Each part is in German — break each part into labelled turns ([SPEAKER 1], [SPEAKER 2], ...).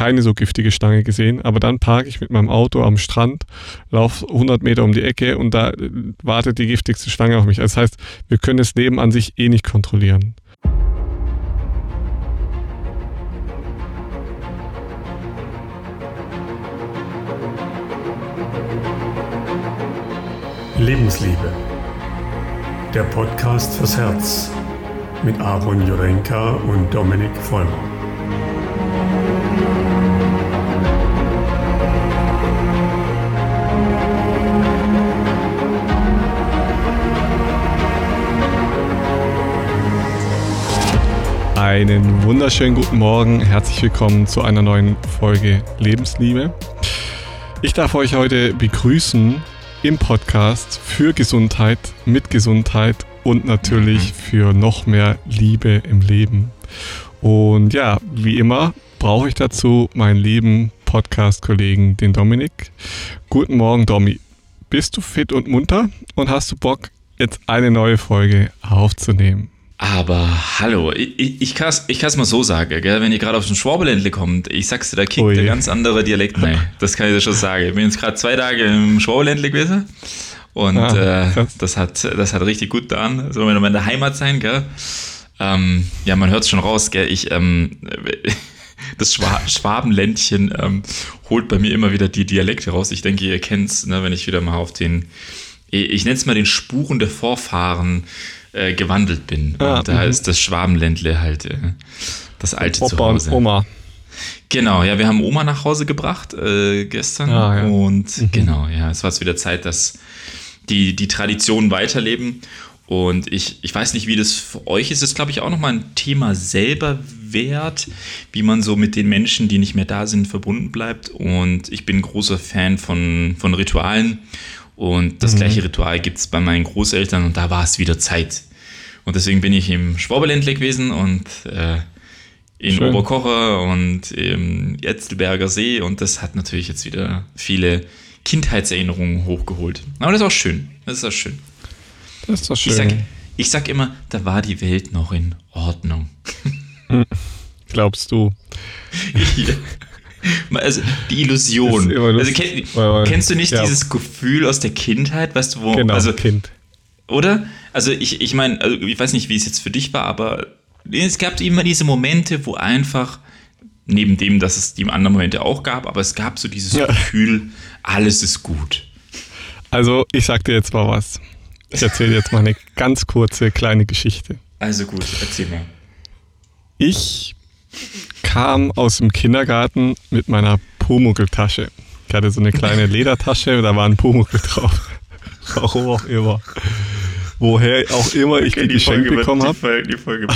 [SPEAKER 1] keine so giftige Schlange gesehen, aber dann parke ich mit meinem Auto am Strand, laufe 100 Meter um die Ecke und da äh, wartet die giftigste Schlange auf mich. Das heißt, wir können das Leben an sich eh nicht kontrollieren.
[SPEAKER 2] Lebensliebe. Der Podcast fürs Herz mit Aaron Jurenka und Dominik Vollmer.
[SPEAKER 1] Einen wunderschönen guten Morgen, herzlich willkommen zu einer neuen Folge Lebensliebe. Ich darf euch heute begrüßen im Podcast für Gesundheit, mit Gesundheit und natürlich für noch mehr Liebe im Leben. Und ja, wie immer brauche ich dazu meinen lieben Podcast-Kollegen, den Dominik. Guten Morgen, Domi. Bist du fit und munter und hast du Bock, jetzt eine neue Folge aufzunehmen?
[SPEAKER 3] Aber hallo, ich, ich kann es ich mal so sagen, gell? wenn ihr gerade auf den Schwabeländle kommt, ich sag's dir, da kickt der ganz andere Dialekt rein. Das kann ich dir schon sagen. Ich bin jetzt gerade zwei Tage im Schwabeländle gewesen und ah, äh, das, hat, das hat richtig gut getan. So, wenn wir in der Heimat sein, gell? Ähm, ja, man hört es schon raus, gell? Ich, ähm, das Schwa Schwabenländchen ähm, holt bei mir immer wieder die Dialekte raus. Ich denke, ihr kennt's, ne, wenn ich wieder mal auf den, ich nenne es mal den Spuren der Vorfahren äh, gewandelt bin. Ah, und da mhm. ist das Schwabenländle halt äh, das alte Opa Zuhause.
[SPEAKER 1] Und Oma.
[SPEAKER 3] Genau, ja, wir haben Oma nach Hause gebracht äh, gestern. Ah, ja. Und mhm. genau, ja, es war jetzt wieder Zeit, dass die, die Traditionen weiterleben. Und ich, ich weiß nicht, wie das für euch ist. Das ist, glaube ich, auch nochmal ein Thema selber wert, wie man so mit den Menschen, die nicht mehr da sind, verbunden bleibt. Und ich bin ein großer Fan von, von Ritualen. Und das mhm. gleiche Ritual gibt es bei meinen Großeltern und da war es wieder Zeit. Und deswegen bin ich im Schwaberländle gewesen und äh, in Schön. Oberkocher und im Etzelberger See und das hat natürlich jetzt wieder viele Kindheitserinnerungen hochgeholt. Aber das ist auch schön. Das ist auch schön.
[SPEAKER 1] Das ist doch schön.
[SPEAKER 3] Ich sag, ich sag immer, da war die Welt noch in Ordnung.
[SPEAKER 1] Glaubst du?
[SPEAKER 3] ja. Also die Illusion. Also, kenn, kennst du nicht ja. dieses Gefühl aus der Kindheit, weißt du, wo
[SPEAKER 1] genau,
[SPEAKER 3] also
[SPEAKER 1] Kind.
[SPEAKER 3] Oder? Also ich, ich meine, also ich weiß nicht, wie es jetzt für dich war, aber es gab immer diese Momente, wo einfach neben dem, dass es die anderen Momente auch gab, aber es gab so dieses ja. Gefühl, alles ist gut.
[SPEAKER 1] Also ich sag dir jetzt mal was. Ich erzähle jetzt mal eine ganz kurze kleine Geschichte.
[SPEAKER 3] Also gut, erzähl mal.
[SPEAKER 1] Ich kam aus dem Kindergarten mit meiner Pumuckl-Tasche. Ich hatte so eine kleine Ledertasche, da war ein Pumuckl drauf. Warum auch immer. Woher auch immer okay, ich die, die geschenkt Folge bekommen habe. Die Folge.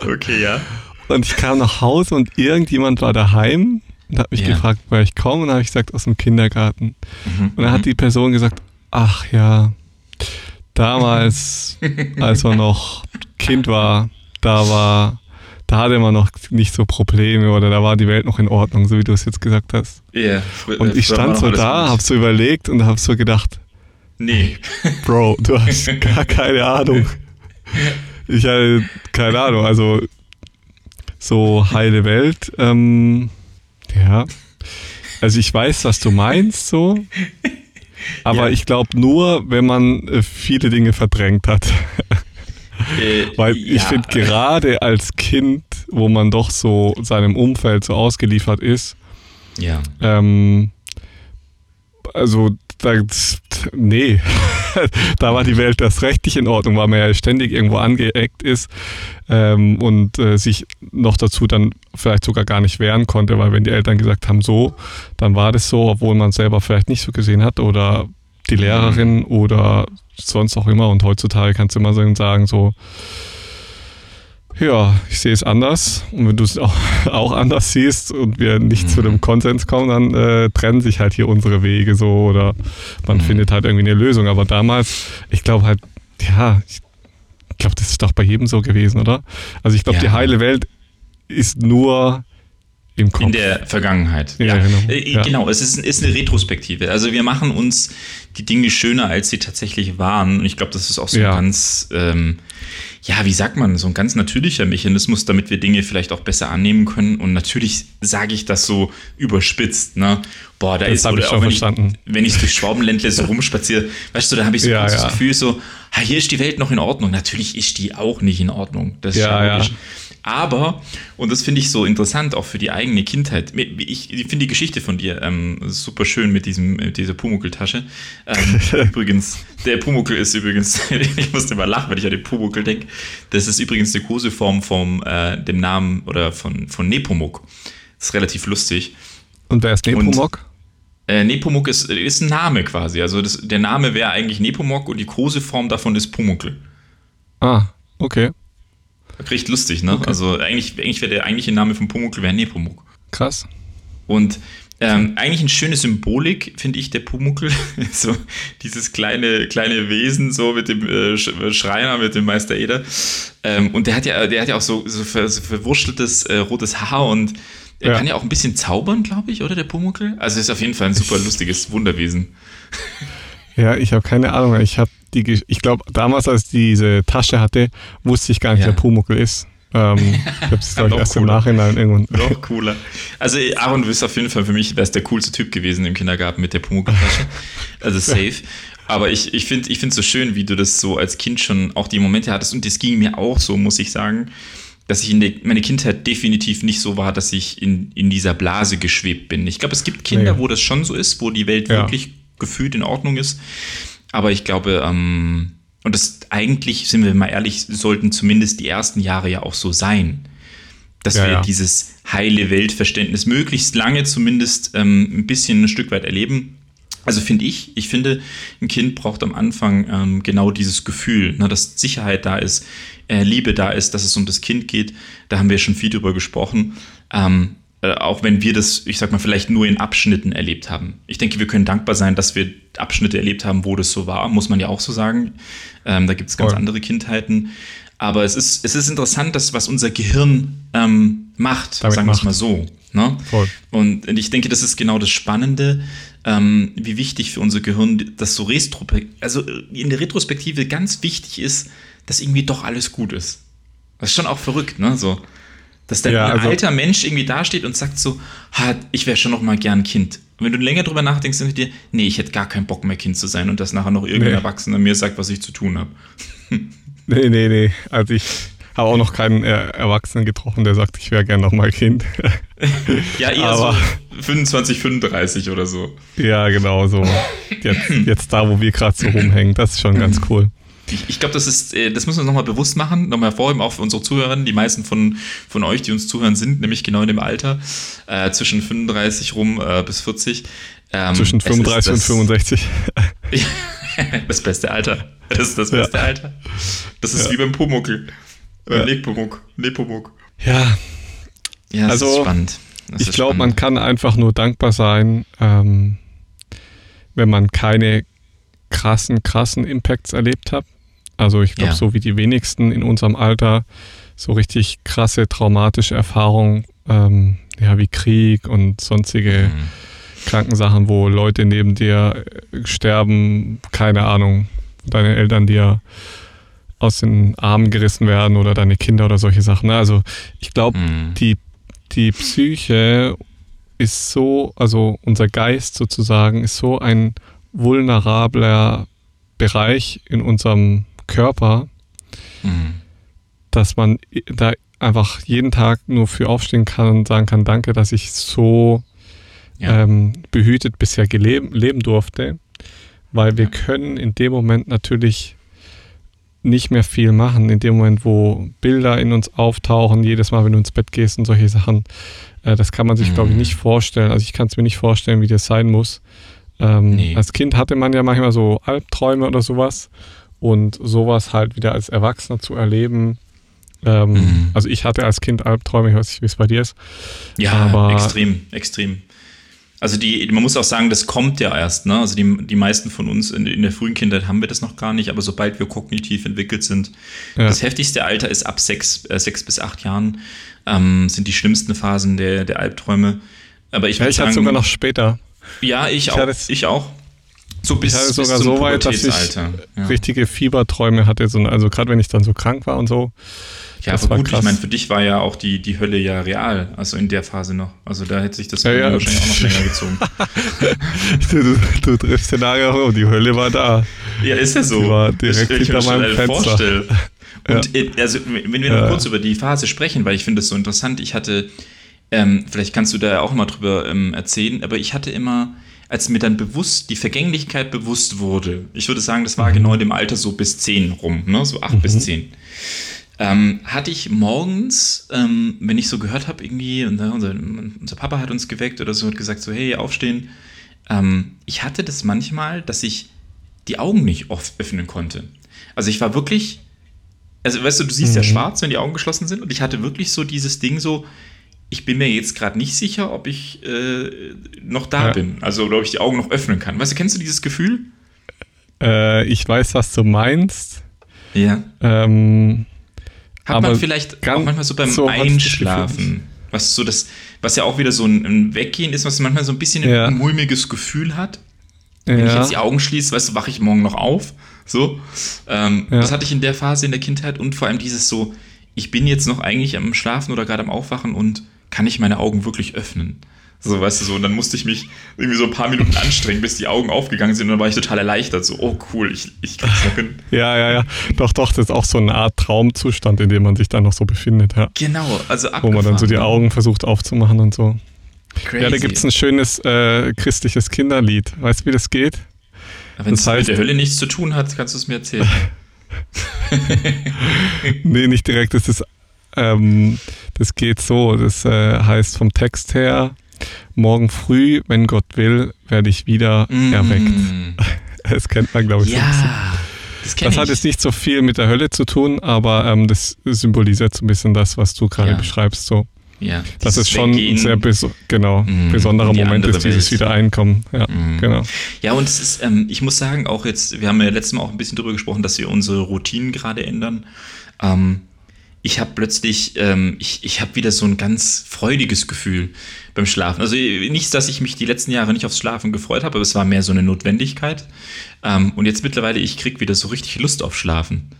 [SPEAKER 3] okay, ja.
[SPEAKER 1] Und ich kam nach Hause und irgendjemand war daheim und hat mich ja. gefragt, woher ich komme. Und dann habe ich gesagt, aus dem Kindergarten. Mhm, und dann hat die Person gesagt, ach ja, damals, als er noch Kind war, da war da hatte man noch nicht so Probleme oder da war die Welt noch in Ordnung, so wie du es jetzt gesagt hast.
[SPEAKER 3] Ja.
[SPEAKER 1] Yeah, und ich stand so da, hab so überlegt und hab so gedacht,
[SPEAKER 3] nee.
[SPEAKER 1] Bro, du hast gar keine Ahnung. Ich hatte keine Ahnung, also so heile Welt, ähm, ja. Also ich weiß, was du meinst, so. Aber ja. ich glaube nur, wenn man äh, viele Dinge verdrängt hat. Äh, Weil ich ja. finde, gerade als Kind, wo man doch so seinem Umfeld so ausgeliefert ist,
[SPEAKER 3] ja.
[SPEAKER 1] Ähm, also, das, nee, da war die Welt das recht nicht in Ordnung, weil man ja ständig irgendwo angeeckt ist ähm, und äh, sich noch dazu dann vielleicht sogar gar nicht wehren konnte, weil wenn die Eltern gesagt haben, so, dann war das so, obwohl man selber vielleicht nicht so gesehen hat oder die Lehrerin mhm. oder sonst auch immer. Und heutzutage kannst du immer sagen, so, ja, ich sehe es anders. Und wenn du es auch, auch, anders siehst und wir nicht mhm. zu einem Konsens kommen, dann äh, trennen sich halt hier unsere Wege so oder man mhm. findet halt irgendwie eine Lösung. Aber damals, ich glaube halt, ja, ich glaube, das ist doch bei jedem so gewesen, oder? Also ich glaube, ja. die heile Welt ist nur
[SPEAKER 3] im Kopf. In der Vergangenheit. Ja, ja. Genau. Äh, ja. genau. es ist, ist, eine Retrospektive. Also wir machen uns die Dinge schöner, als sie tatsächlich waren. Und ich glaube, das ist auch so ja. ein ganz, ähm, ja, wie sagt man, so ein ganz natürlicher Mechanismus, damit wir Dinge vielleicht auch besser annehmen können. Und natürlich sage ich das so überspitzt, ne? Boah, da das ist, oder auch wenn verstanden. ich, wenn ich durch Schwabenländle so rumspaziere, weißt du, da habe ich so das Gefühl so, ha, hier ist die Welt noch in Ordnung. Natürlich ist die auch nicht in Ordnung. Das ist ja, ja. Aber, und das finde ich so interessant, auch für die eigene Kindheit. Ich, ich finde die Geschichte von dir ähm, super schön mit, diesem, mit dieser Pumuckl-Tasche. Ähm, übrigens, der Pumuckl ist übrigens, ich musste mal lachen, wenn ich an den Pumuckl denke. Das ist übrigens eine Koseform vom äh, dem Namen oder von, von Nepomuk. Das ist relativ lustig.
[SPEAKER 1] Und wer ist Nepomuk?
[SPEAKER 3] Äh, Nepomuk ist, ist ein Name quasi. Also das, der Name wäre eigentlich Nepomuk und die Koseform davon ist Pumuckl.
[SPEAKER 1] Ah, okay.
[SPEAKER 3] Recht lustig, ne? Okay. Also eigentlich, eigentlich wäre der eigentliche Name von Pumuckl wäre Nepomuk.
[SPEAKER 1] Krass.
[SPEAKER 3] Und ähm, eigentlich eine schöne Symbolik, finde ich, der Pumuckl. so dieses kleine, kleine Wesen, so mit dem äh, Schreiner, mit dem Meister Eder. Ähm, und der hat ja, der hat ja auch so, so, ver, so verwurschteltes äh, rotes Haar und er ja. kann ja auch ein bisschen zaubern, glaube ich, oder der Pumuckl? Also ist auf jeden Fall ein super lustiges Wunderwesen.
[SPEAKER 1] Ja, ich habe keine Ahnung. Ich habe die, ich glaube, damals, als ich diese Tasche hatte, wusste ich gar nicht, ja. wer Pumuckl ist. Ähm, ich habe es, glaube ich, erst cooler. im Nachhinein irgendwann.
[SPEAKER 3] Noch cooler. Also, Aaron, du bist auf jeden Fall für mich wärst der coolste Typ gewesen im Kindergarten mit der Pumuckl-Tasche. Also, safe. Aber ich, ich finde es so schön, wie du das so als Kind schon auch die Momente hattest. Und das ging mir auch so, muss ich sagen, dass ich in der, meine Kindheit definitiv nicht so war, dass ich in, in dieser Blase geschwebt bin. Ich glaube, es gibt Kinder, ja. wo das schon so ist, wo die Welt ja. wirklich gefühlt in Ordnung ist. Aber ich glaube, ähm, und das eigentlich, sind wir mal ehrlich, sollten zumindest die ersten Jahre ja auch so sein. Dass ja, wir ja. dieses heile Weltverständnis möglichst lange zumindest ähm, ein bisschen ein Stück weit erleben. Also finde ich, ich finde, ein Kind braucht am Anfang ähm, genau dieses Gefühl, ne, dass Sicherheit da ist, äh, Liebe da ist, dass es um das Kind geht. Da haben wir schon viel drüber gesprochen. Ähm, äh, auch wenn wir das, ich sag mal, vielleicht nur in Abschnitten erlebt haben. Ich denke, wir können dankbar sein, dass wir Abschnitte erlebt haben, wo das so war, muss man ja auch so sagen. Ähm, da gibt es ganz Voll. andere Kindheiten. Aber es ist, es ist interessant, dass, was unser Gehirn ähm, macht, Damit sagen wir es mal so. Ne? Und ich denke, das ist genau das Spannende, ähm, wie wichtig für unser Gehirn das so also in der Retrospektive ganz wichtig ist, dass irgendwie doch alles gut ist. Das ist schon auch verrückt, ne? So. Dass dann ja, ein also, alter Mensch irgendwie dasteht und sagt so, ich wäre schon noch mal gern Kind. Und wenn du länger drüber nachdenkst, dann dir, nee, ich hätte gar keinen Bock mehr Kind zu sein und dass nachher noch irgendein nee. Erwachsener mir sagt, was ich zu tun habe.
[SPEAKER 1] nee, nee, nee. Also ich habe auch noch keinen äh, Erwachsenen getroffen, der sagt, ich wäre gern noch mal Kind.
[SPEAKER 3] ja, eher Aber, so 25, 35 oder so.
[SPEAKER 1] Ja, genau so. Jetzt, jetzt da, wo wir gerade so rumhängen, das ist schon ganz cool.
[SPEAKER 3] Ich, ich glaube, das ist, äh, das müssen wir uns nochmal bewusst machen, nochmal hervorheben, auch für unsere Zuhörer. Die meisten von, von euch, die uns zuhören, sind nämlich genau in dem Alter, äh, zwischen 35 rum äh, bis 40.
[SPEAKER 1] Ähm, zwischen 35 und 65.
[SPEAKER 3] das beste Alter. Das ist das beste ja. Alter. Das ist ja. wie beim Pumuckel. Äh, ja. Nepomuk. Nepomuk.
[SPEAKER 1] Ja.
[SPEAKER 3] Ja, das also, ist spannend. Das
[SPEAKER 1] ich glaube, man kann einfach nur dankbar sein, ähm, wenn man keine krassen, krassen Impacts erlebt hat. Also ich glaube, ja. so wie die wenigsten in unserem Alter so richtig krasse traumatische Erfahrungen, ähm, ja, wie Krieg und sonstige mhm. Krankensachen, wo Leute neben dir äh, sterben, keine Ahnung, deine Eltern dir aus den Armen gerissen werden oder deine Kinder oder solche Sachen. Ne? Also ich glaube, mhm. die, die Psyche ist so, also unser Geist sozusagen ist so ein vulnerabler Bereich in unserem Körper, mhm. dass man da einfach jeden Tag nur für aufstehen kann und sagen kann, danke, dass ich so ja. ähm, behütet bisher leben durfte, weil wir ja. können in dem Moment natürlich nicht mehr viel machen, in dem Moment, wo Bilder in uns auftauchen, jedes Mal, wenn du ins Bett gehst und solche Sachen, äh, das kann man sich, mhm. glaube ich, nicht vorstellen. Also ich kann es mir nicht vorstellen, wie das sein muss. Ähm, nee. Als Kind hatte man ja manchmal so Albträume oder sowas und sowas halt wieder als Erwachsener zu erleben. Ähm, mhm. Also ich hatte als Kind Albträume, ich weiß nicht, wie es bei dir ist.
[SPEAKER 3] Ja, aber, extrem, extrem. Also die, man muss auch sagen, das kommt ja erst. Ne? Also die, die meisten von uns in, in der frühen Kindheit haben wir das noch gar nicht, aber sobald wir kognitiv entwickelt sind, ja. das heftigste Alter ist ab sechs, äh, sechs bis acht Jahren, ähm, sind die schlimmsten Phasen der, der Albträume. Aber ich
[SPEAKER 1] ja, ich sagen, sogar noch später.
[SPEAKER 3] Ja, ich, ich auch. Ich auch.
[SPEAKER 1] So bis, ich hatte sogar so weit, dass ich ja. richtige Fieberträume hatte. So, also gerade wenn ich dann so krank war und so.
[SPEAKER 3] Ja, das aber gut, krass. ich meine, für dich war ja auch die, die Hölle ja real, also in der Phase noch. Also da hätte sich das ja, ja. wahrscheinlich auch noch länger gezogen.
[SPEAKER 1] du, du, du triffst den Nagel auch, die Hölle war da.
[SPEAKER 3] Ja, ist ja so. Die
[SPEAKER 1] war direkt ich, hinter meinem Fenster. Vorstellen.
[SPEAKER 3] Und ja. Äh, also, wenn wir noch kurz über die Phase sprechen, weil ich finde das so interessant, ich hatte, ähm, vielleicht kannst du da auch mal drüber ähm, erzählen, aber ich hatte immer, als mir dann bewusst, die Vergänglichkeit bewusst wurde, ich würde sagen, das war genau in dem Alter so bis 10 rum, ne? so 8 mhm. bis 10 ähm, hatte ich morgens, ähm, wenn ich so gehört habe, irgendwie, unser, unser, Papa hat uns geweckt oder so, hat gesagt, so, hey, aufstehen. Ähm, ich hatte das manchmal, dass ich die Augen nicht oft öffnen konnte. Also ich war wirklich, also weißt du, du siehst mhm. ja schwarz, wenn die Augen geschlossen sind, und ich hatte wirklich so dieses Ding so, ich bin mir jetzt gerade nicht sicher, ob ich äh, noch da ja. bin. Also, ob ich die Augen noch öffnen kann. Weißt du, kennst du dieses Gefühl?
[SPEAKER 1] Äh, ich weiß, was du meinst.
[SPEAKER 3] Ja.
[SPEAKER 1] Ähm,
[SPEAKER 3] hat man vielleicht auch manchmal so beim so Einschlafen, was so das, was ja auch wieder so ein, ein Weggehen ist, was manchmal so ein bisschen ja. ein mulmiges Gefühl hat. Wenn ja. ich jetzt die Augen schließe, weißt du, wache ich morgen noch auf. So. Ähm, ja. Das hatte ich in der Phase in der Kindheit und vor allem dieses so, ich bin jetzt noch eigentlich am Schlafen oder gerade am Aufwachen und kann ich meine Augen wirklich öffnen? So, weißt du, so, und dann musste ich mich irgendwie so ein paar Minuten anstrengen, bis die Augen aufgegangen sind und dann war ich total erleichtert. So, oh cool, ich, ich krieg's noch hin.
[SPEAKER 1] Ja, ja, ja. Doch, doch, das ist auch so eine Art Traumzustand, in dem man sich dann noch so befindet, ja.
[SPEAKER 3] Genau, also
[SPEAKER 1] abgefahren. Wo man dann so die Augen versucht aufzumachen und so. Crazy. Ja, da gibt es ein schönes äh, christliches Kinderlied. Weißt du, wie das geht?
[SPEAKER 3] Wenn es mit der Hölle nichts zu tun hat, kannst du es mir erzählen.
[SPEAKER 1] nee, nicht direkt. Das ist, ähm, das geht so. Das äh, heißt vom Text her, morgen früh, wenn Gott will, werde ich wieder mm. erweckt. Das kennt man, glaube ich,
[SPEAKER 3] ja, so ein bisschen. Das,
[SPEAKER 1] das hat jetzt nicht so viel mit der Hölle zu tun, aber ähm, das symbolisiert so ein bisschen das, was du gerade ja. beschreibst. So.
[SPEAKER 3] Ja,
[SPEAKER 1] das ist schon ein sehr beso genau, mm, besonderer Moment ist, dieses Wiedereinkommen. Ja, mm. genau.
[SPEAKER 3] Ja, und es ist, ähm, ich muss sagen, auch jetzt, wir haben ja letztes Mal auch ein bisschen darüber gesprochen, dass wir unsere Routinen gerade ändern. Ähm, ich habe plötzlich, ähm, ich, ich habe wieder so ein ganz freudiges Gefühl beim Schlafen. Also nicht, dass ich mich die letzten Jahre nicht aufs Schlafen gefreut habe, aber es war mehr so eine Notwendigkeit. Ähm, und jetzt mittlerweile, ich krieg wieder so richtig Lust auf Schlafen.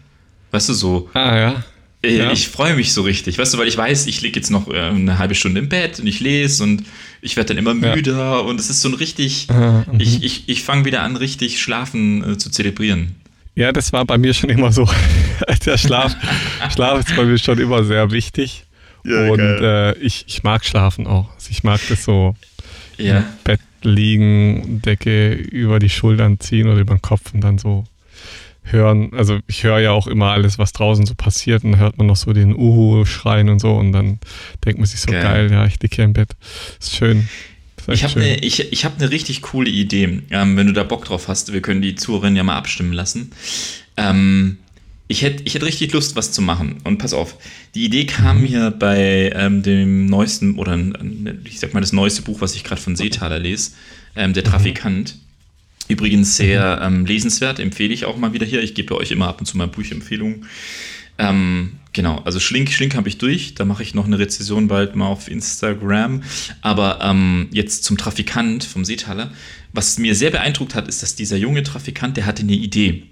[SPEAKER 3] Weißt du, so.
[SPEAKER 1] Ah, ja.
[SPEAKER 3] Äh, ja. Ich freue mich so richtig, weißt du, weil ich weiß, ich liege jetzt noch äh, eine halbe Stunde im Bett und ich lese und ich werde dann immer müder ja. und es ist so ein richtig, mhm. ich, ich, ich fange wieder an, richtig Schlafen äh, zu zelebrieren.
[SPEAKER 1] Ja, das war bei mir schon immer so. Der Schlaf, Schlaf ist bei mir schon immer sehr wichtig. Ja, und äh, ich, ich mag schlafen auch. Also ich mag das so ja. im Bett liegen, Decke über die Schultern ziehen oder über den Kopf und dann so hören. Also ich höre ja auch immer alles, was draußen so passiert und dann hört man noch so den Uhu schreien und so und dann denkt man sich so geil, geil ja, ich liege hier im Bett. Ist schön.
[SPEAKER 3] Ich habe eine ich, ich hab ne richtig coole Idee. Ähm, wenn du da Bock drauf hast, wir können die Zuhörerinnen ja mal abstimmen lassen. Ähm, ich hätte ich hätt richtig Lust, was zu machen. Und pass auf, die Idee kam mhm. mir bei ähm, dem neuesten, oder ich sag mal das neueste Buch, was ich gerade von Seethaler lese, ähm, Der mhm. Trafikant. Übrigens sehr mhm. ähm, lesenswert, empfehle ich auch mal wieder hier. Ich gebe euch immer ab und zu mal Buchempfehlungen. Ähm, genau, also Schlink, Schlink habe ich durch. Da mache ich noch eine Rezession bald mal auf Instagram. Aber ähm, jetzt zum Trafikant vom Seetaler. Was mir sehr beeindruckt hat, ist, dass dieser junge Trafikant, der hatte eine Idee.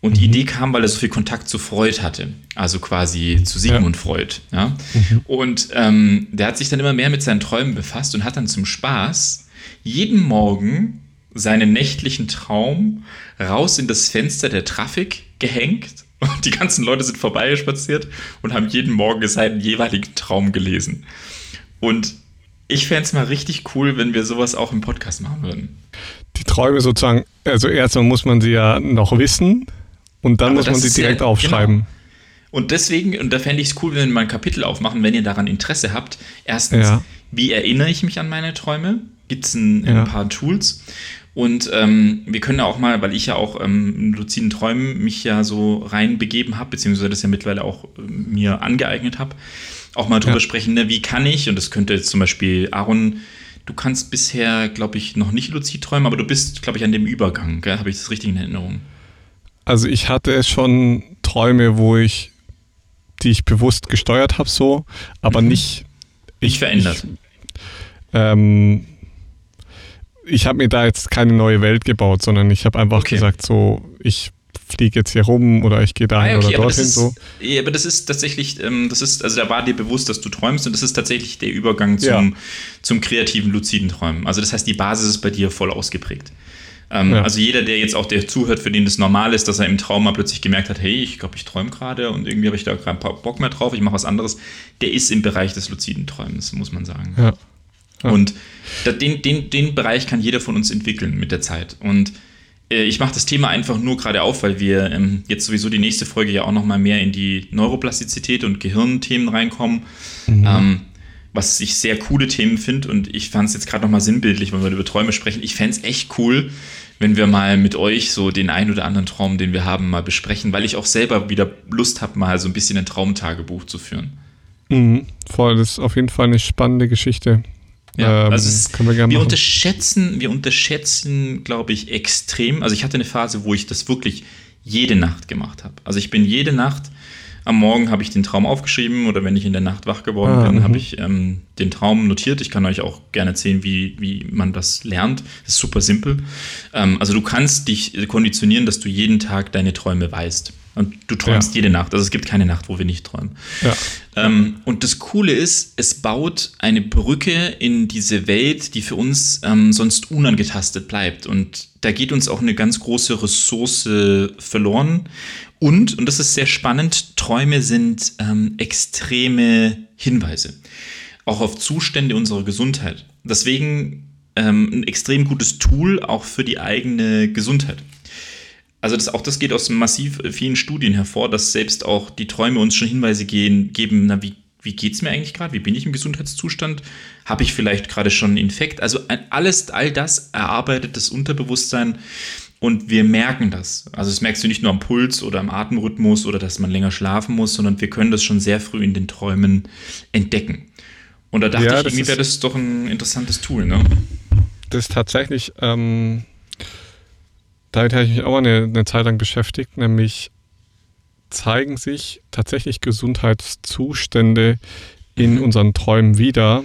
[SPEAKER 3] Und die mhm. Idee kam, weil er so viel Kontakt zu Freud hatte, also quasi zu Sigmund ja. Freud. Ja? Mhm. Und ähm, der hat sich dann immer mehr mit seinen Träumen befasst und hat dann zum Spaß jeden Morgen seinen nächtlichen Traum raus in das Fenster der Trafik gehängt und die ganzen Leute sind vorbeigespaziert und haben jeden Morgen seinen jeweiligen Traum gelesen. Und ich fände es mal richtig cool, wenn wir sowas auch im Podcast machen würden.
[SPEAKER 1] Die Träume sozusagen, also erstmal muss man sie ja noch wissen, und dann Aber muss man sie direkt ja, aufschreiben. Genau.
[SPEAKER 3] Und deswegen, und da fände ich es cool, wenn wir mal ein Kapitel aufmachen, wenn ihr daran Interesse habt. Erstens, ja. wie erinnere ich mich an meine Träume? Gibt es ein, ja. ein, paar Tools? Und ähm, wir können auch mal, weil ich ja auch ähm, in luziden Träumen mich ja so reinbegeben habe, beziehungsweise das ja mittlerweile auch äh, mir angeeignet habe, auch mal drüber ja. sprechen, ne, wie kann ich, und das könnte jetzt zum Beispiel Aaron du kannst bisher, glaube ich, noch nicht luzid träumen, aber du bist, glaube ich, an dem Übergang. Habe ich das richtig in Erinnerung?
[SPEAKER 1] Also ich hatte schon Träume, wo ich, die ich bewusst gesteuert habe, so, aber mhm. nicht.
[SPEAKER 3] Ich verändert.
[SPEAKER 1] Ich, ähm, ich habe mir da jetzt keine neue Welt gebaut, sondern ich habe einfach okay. gesagt, so, ich fliege jetzt hier rum oder ich gehe dahin ah, okay, oder dorthin
[SPEAKER 3] ist,
[SPEAKER 1] so.
[SPEAKER 3] Ja, aber das ist tatsächlich, ähm, das ist, also da war dir bewusst, dass du träumst und das ist tatsächlich der Übergang zum, ja. zum kreativen, luziden Träumen. Also das heißt, die Basis ist bei dir voll ausgeprägt. Ähm, ja. Also jeder, der jetzt auch der zuhört, für den das normal ist, dass er im Traum mal plötzlich gemerkt hat, hey, ich glaube, ich träume gerade und irgendwie habe ich da gerade Bock mehr drauf, ich mache was anderes, der ist im Bereich des luziden Träumens, muss man sagen. Ja. Ja. Und den, den, den Bereich kann jeder von uns entwickeln mit der Zeit. Und äh, ich mache das Thema einfach nur gerade auf, weil wir ähm, jetzt sowieso die nächste Folge ja auch nochmal mehr in die Neuroplastizität und Gehirnthemen reinkommen. Mhm. Ähm, was ich sehr coole Themen finde und ich fand es jetzt gerade nochmal sinnbildlich, wenn wir über Träume sprechen. Ich fände es echt cool, wenn wir mal mit euch so den ein oder anderen Traum, den wir haben, mal besprechen, weil ich auch selber wieder Lust habe, mal so ein bisschen ein Traumtagebuch zu führen.
[SPEAKER 1] Mhm, voll, das ist auf jeden Fall eine spannende Geschichte.
[SPEAKER 3] Ja, ähm, also es, können wir, gerne wir unterschätzen, wir unterschätzen, glaube ich, extrem. Also ich hatte eine Phase, wo ich das wirklich jede Nacht gemacht habe. Also ich bin jede Nacht am Morgen habe ich den Traum aufgeschrieben oder wenn ich in der Nacht wach geworden ah, bin, habe mhm. ich ähm, den Traum notiert. Ich kann euch auch gerne erzählen, wie, wie man das lernt. Das ist super simpel. Ähm, also du kannst dich konditionieren, dass du jeden Tag deine Träume weißt. Und du träumst ja. jede Nacht. Also es gibt keine Nacht, wo wir nicht träumen. Ja. Ähm, und das Coole ist, es baut eine Brücke in diese Welt, die für uns ähm, sonst unangetastet bleibt. Und da geht uns auch eine ganz große Ressource verloren. Und, und das ist sehr spannend, Träume sind ähm, extreme Hinweise. Auch auf Zustände unserer Gesundheit. Deswegen ähm, ein extrem gutes Tool auch für die eigene Gesundheit also das, auch das geht aus massiv vielen Studien hervor, dass selbst auch die Träume uns schon Hinweise gehen, geben, na, wie, wie geht es mir eigentlich gerade? Wie bin ich im Gesundheitszustand? Habe ich vielleicht gerade schon einen Infekt? Also alles, all das erarbeitet das Unterbewusstsein und wir merken das. Also das merkst du nicht nur am Puls oder am Atemrhythmus oder dass man länger schlafen muss, sondern wir können das schon sehr früh in den Träumen entdecken. Und da dachte ja, ich, irgendwie wäre das doch ein interessantes Tool, ne?
[SPEAKER 1] Das ist tatsächlich ähm, damit habe ich mich auch eine, eine Zeit lang beschäftigt, nämlich zeigen sich tatsächlich Gesundheitszustände in mhm. unseren Träumen wieder,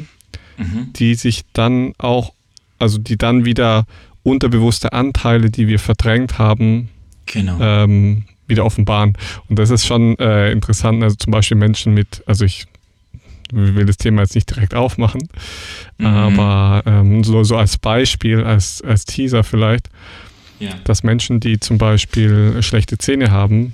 [SPEAKER 1] mhm. die sich dann auch, also die dann wieder unterbewusste Anteile, die wir verdrängt haben, genau. ähm, wieder offenbaren. Und das ist schon äh, interessant. Also zum Beispiel Menschen mit, also ich will das Thema jetzt nicht direkt aufmachen, mhm. aber ähm, so, so als Beispiel, als, als Teaser vielleicht, ja. dass Menschen, die zum Beispiel schlechte Zähne haben,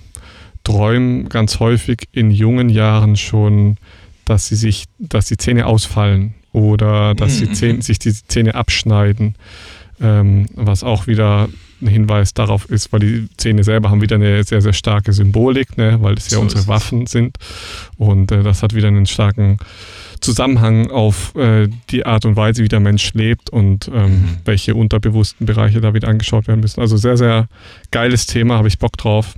[SPEAKER 1] träumen ganz häufig in jungen Jahren schon, dass sie sich, dass die Zähne ausfallen oder dass mhm. sie Zähne, sich die Zähne abschneiden, ähm, was auch wieder ein Hinweis darauf ist, weil die Zähne selber haben wieder eine sehr, sehr starke Symbolik, ne, weil es ja so unsere Waffen sind und äh, das hat wieder einen starken Zusammenhang auf äh, die Art und Weise, wie der Mensch lebt und ähm, mhm. welche unterbewussten Bereiche da wieder angeschaut werden müssen. Also sehr, sehr geiles Thema, habe ich Bock drauf.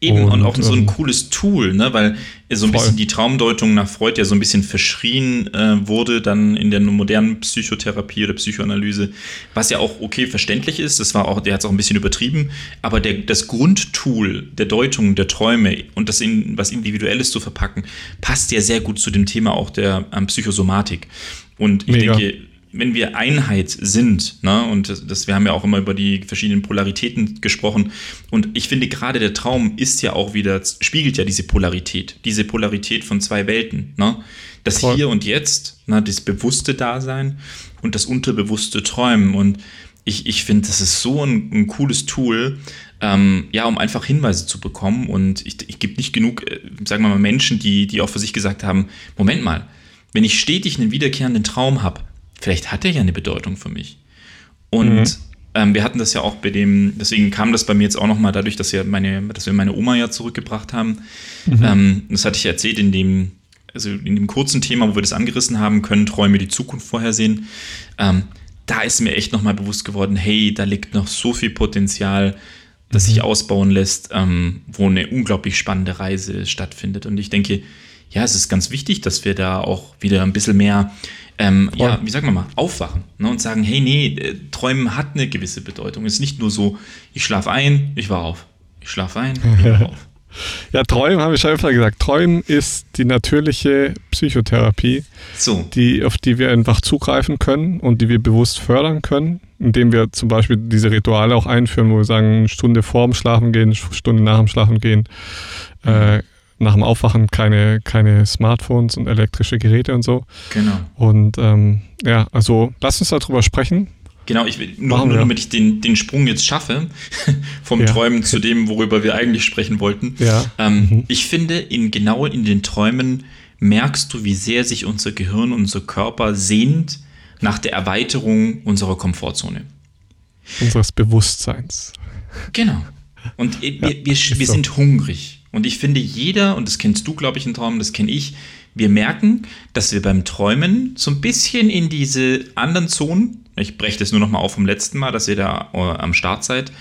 [SPEAKER 3] Eben, und, und auch so ein ähm, cooles Tool, ne? weil so ein voll. bisschen die Traumdeutung nach Freud ja so ein bisschen verschrien äh, wurde, dann in der modernen Psychotherapie oder Psychoanalyse, was ja auch okay verständlich ist, das war auch, der hat es auch ein bisschen übertrieben, aber der, das Grundtool der Deutung der Träume und das in was Individuelles zu verpacken, passt ja sehr gut zu dem Thema auch der ähm, Psychosomatik. Und ich Mega. denke, wenn wir Einheit sind, ne, und das, wir haben ja auch immer über die verschiedenen Polaritäten gesprochen, und ich finde gerade der Traum ist ja auch wieder, spiegelt ja diese Polarität, diese Polarität von zwei Welten, ne? Das Voll. Hier und Jetzt, ne, das bewusste Dasein und das unterbewusste Träumen. Und ich, ich finde, das ist so ein, ein cooles Tool, ähm, ja, um einfach Hinweise zu bekommen. Und ich, ich gebe nicht genug, äh, sagen wir mal, Menschen, die, die auch für sich gesagt haben, Moment mal, wenn ich stetig einen wiederkehrenden Traum habe, vielleicht hat er ja eine Bedeutung für mich. Und mhm. ähm, wir hatten das ja auch bei dem, deswegen kam das bei mir jetzt auch nochmal dadurch, dass wir meine, dass wir meine Oma ja zurückgebracht haben. Mhm. Ähm, das hatte ich erzählt in dem, also in dem kurzen Thema, wo wir das angerissen haben, können Träume die Zukunft vorhersehen. Ähm, da ist mir echt nochmal bewusst geworden, hey, da liegt noch so viel Potenzial, das sich mhm. ausbauen lässt, ähm, wo eine unglaublich spannende Reise stattfindet. Und ich denke, ja, es ist ganz wichtig, dass wir da auch wieder ein bisschen mehr ähm, ja, wie sagen wir mal, aufwachen ne, und sagen, hey, nee, äh, Träumen hat eine gewisse Bedeutung. Es ist nicht nur so, ich schlafe ein, ich war auf. Ich schlafe ein, ich war auf.
[SPEAKER 1] Ja, Träumen habe ich schon öfter gesagt. Träumen ist die natürliche Psychotherapie, so. die, auf die wir einfach zugreifen können und die wir bewusst fördern können, indem wir zum Beispiel diese Rituale auch einführen, wo wir sagen, eine Stunde vor dem Schlafen gehen, eine Stunde nach dem Schlafen gehen, äh, nach dem Aufwachen keine, keine Smartphones und elektrische Geräte und so.
[SPEAKER 3] Genau.
[SPEAKER 1] Und ähm, ja, also lass uns darüber sprechen.
[SPEAKER 3] Genau, ich will, nur, nur damit ich den, den Sprung jetzt schaffe, vom ja. Träumen zu dem, worüber wir eigentlich sprechen wollten.
[SPEAKER 1] Ja.
[SPEAKER 3] Ähm, mhm. Ich finde, in, genau in den Träumen merkst du, wie sehr sich unser Gehirn, unser Körper sehnt nach der Erweiterung unserer Komfortzone.
[SPEAKER 1] Unseres Bewusstseins.
[SPEAKER 3] Genau. Und wir, ja, wir, wir so. sind hungrig. Und ich finde, jeder, und das kennst du, glaube ich, im Traum, das kenne ich, wir merken, dass wir beim Träumen so ein bisschen in diese anderen Zonen, ich breche das nur noch mal auf vom letzten Mal, dass ihr da äh, am Start seid,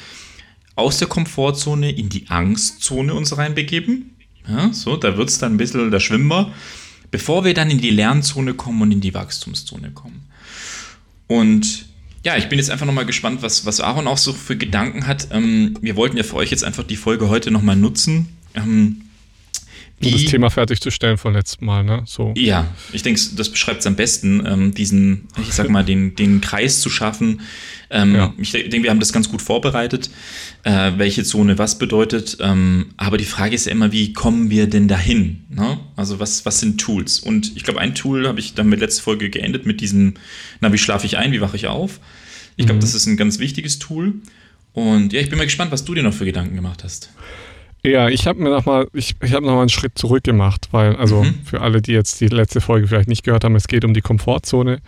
[SPEAKER 3] aus der Komfortzone in die Angstzone uns reinbegeben. Ja, so, da wird es dann ein bisschen der Schwimmer, bevor wir dann in die Lernzone kommen und in die Wachstumszone kommen. Und ja, ich bin jetzt einfach nochmal gespannt, was, was Aaron auch so für Gedanken hat. Ähm, wir wollten ja für euch jetzt einfach die Folge heute nochmal nutzen. Ähm,
[SPEAKER 1] um das Thema fertigzustellen von letztem Mal, ne? So.
[SPEAKER 3] Ja, ich denke, das beschreibt es am besten, ähm, diesen, ich sag mal, den, den Kreis zu schaffen. Ähm, ja. Ich denke, wir haben das ganz gut vorbereitet, äh, welche Zone was bedeutet. Ähm, aber die Frage ist ja immer, wie kommen wir denn dahin? Ne? Also was, was sind Tools? Und ich glaube, ein Tool habe ich dann mit letzter Folge geendet mit diesem, na, wie schlafe ich ein, wie wache ich auf? Ich glaube, mhm. das ist ein ganz wichtiges Tool. Und ja, ich bin mal gespannt, was du dir noch für Gedanken gemacht hast.
[SPEAKER 1] Ja, ich habe mir nochmal, ich, ich habe nochmal einen Schritt zurück gemacht, weil, also mhm. für alle, die jetzt die letzte Folge vielleicht nicht gehört haben, es geht um die Komfortzone.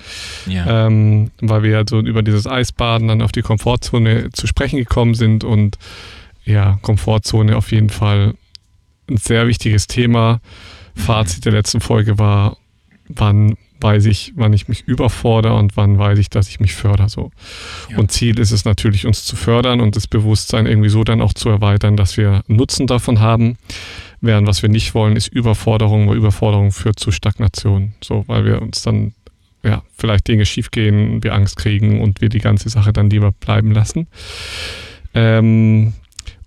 [SPEAKER 1] Ja. Ähm, weil wir ja so über dieses Eisbaden dann auf die Komfortzone zu sprechen gekommen sind und ja, Komfortzone auf jeden Fall ein sehr wichtiges Thema. Mhm. Fazit der letzten Folge war, wann weiß ich, wann ich mich überfordere und wann weiß ich, dass ich mich fördere. So. Ja. Und Ziel ist es natürlich, uns zu fördern und das Bewusstsein irgendwie so dann auch zu erweitern, dass wir Nutzen davon haben. Während was wir nicht wollen, ist Überforderung, weil Überforderung führt zu Stagnation. So, weil wir uns dann ja, vielleicht Dinge schiefgehen, wir Angst kriegen und wir die ganze Sache dann lieber bleiben lassen. Ähm,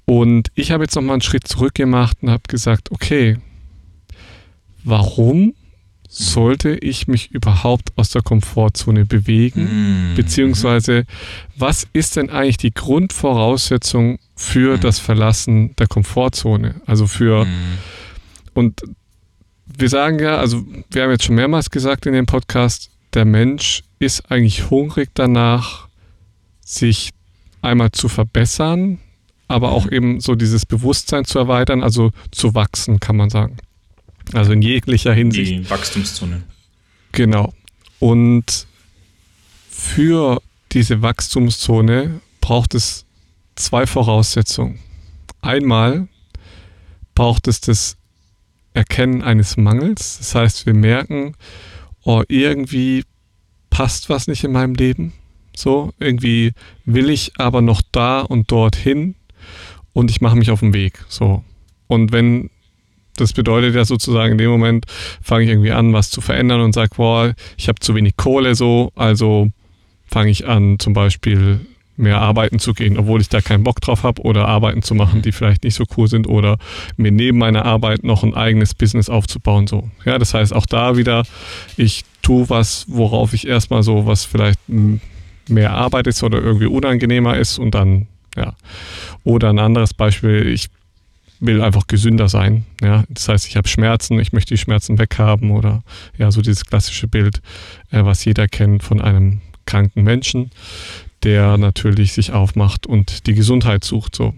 [SPEAKER 1] und ich habe jetzt nochmal einen Schritt zurück gemacht und habe gesagt, okay, warum sollte ich mich überhaupt aus der Komfortzone bewegen? Mhm. Beziehungsweise, was ist denn eigentlich die Grundvoraussetzung für mhm. das Verlassen der Komfortzone? Also für, mhm. und wir sagen ja, also wir haben jetzt schon mehrmals gesagt in dem Podcast, der Mensch ist eigentlich hungrig danach, sich einmal zu verbessern, aber auch mhm. eben so dieses Bewusstsein zu erweitern, also zu wachsen, kann man sagen. Also in jeglicher Hinsicht.
[SPEAKER 3] Die Wachstumszone.
[SPEAKER 1] Genau. Und für diese Wachstumszone braucht es zwei Voraussetzungen. Einmal braucht es das Erkennen eines Mangels. Das heißt, wir merken, oh, irgendwie passt was nicht in meinem Leben. So, irgendwie will ich aber noch da und dorthin und ich mache mich auf den Weg. So. Und wenn das bedeutet ja sozusagen, in dem Moment fange ich irgendwie an, was zu verändern und sage, boah, ich habe zu wenig Kohle so, also fange ich an, zum Beispiel mehr arbeiten zu gehen, obwohl ich da keinen Bock drauf habe oder Arbeiten zu machen, die vielleicht nicht so cool sind oder mir neben meiner Arbeit noch ein eigenes Business aufzubauen. So. Ja, das heißt auch da wieder, ich tue was, worauf ich erstmal so was vielleicht mehr Arbeit ist oder irgendwie unangenehmer ist und dann, ja. Oder ein anderes Beispiel, ich will einfach gesünder sein. Ja? Das heißt, ich habe Schmerzen, ich möchte die Schmerzen weghaben oder ja, so dieses klassische Bild, äh, was jeder kennt von einem kranken Menschen, der natürlich sich aufmacht und die Gesundheit sucht. So.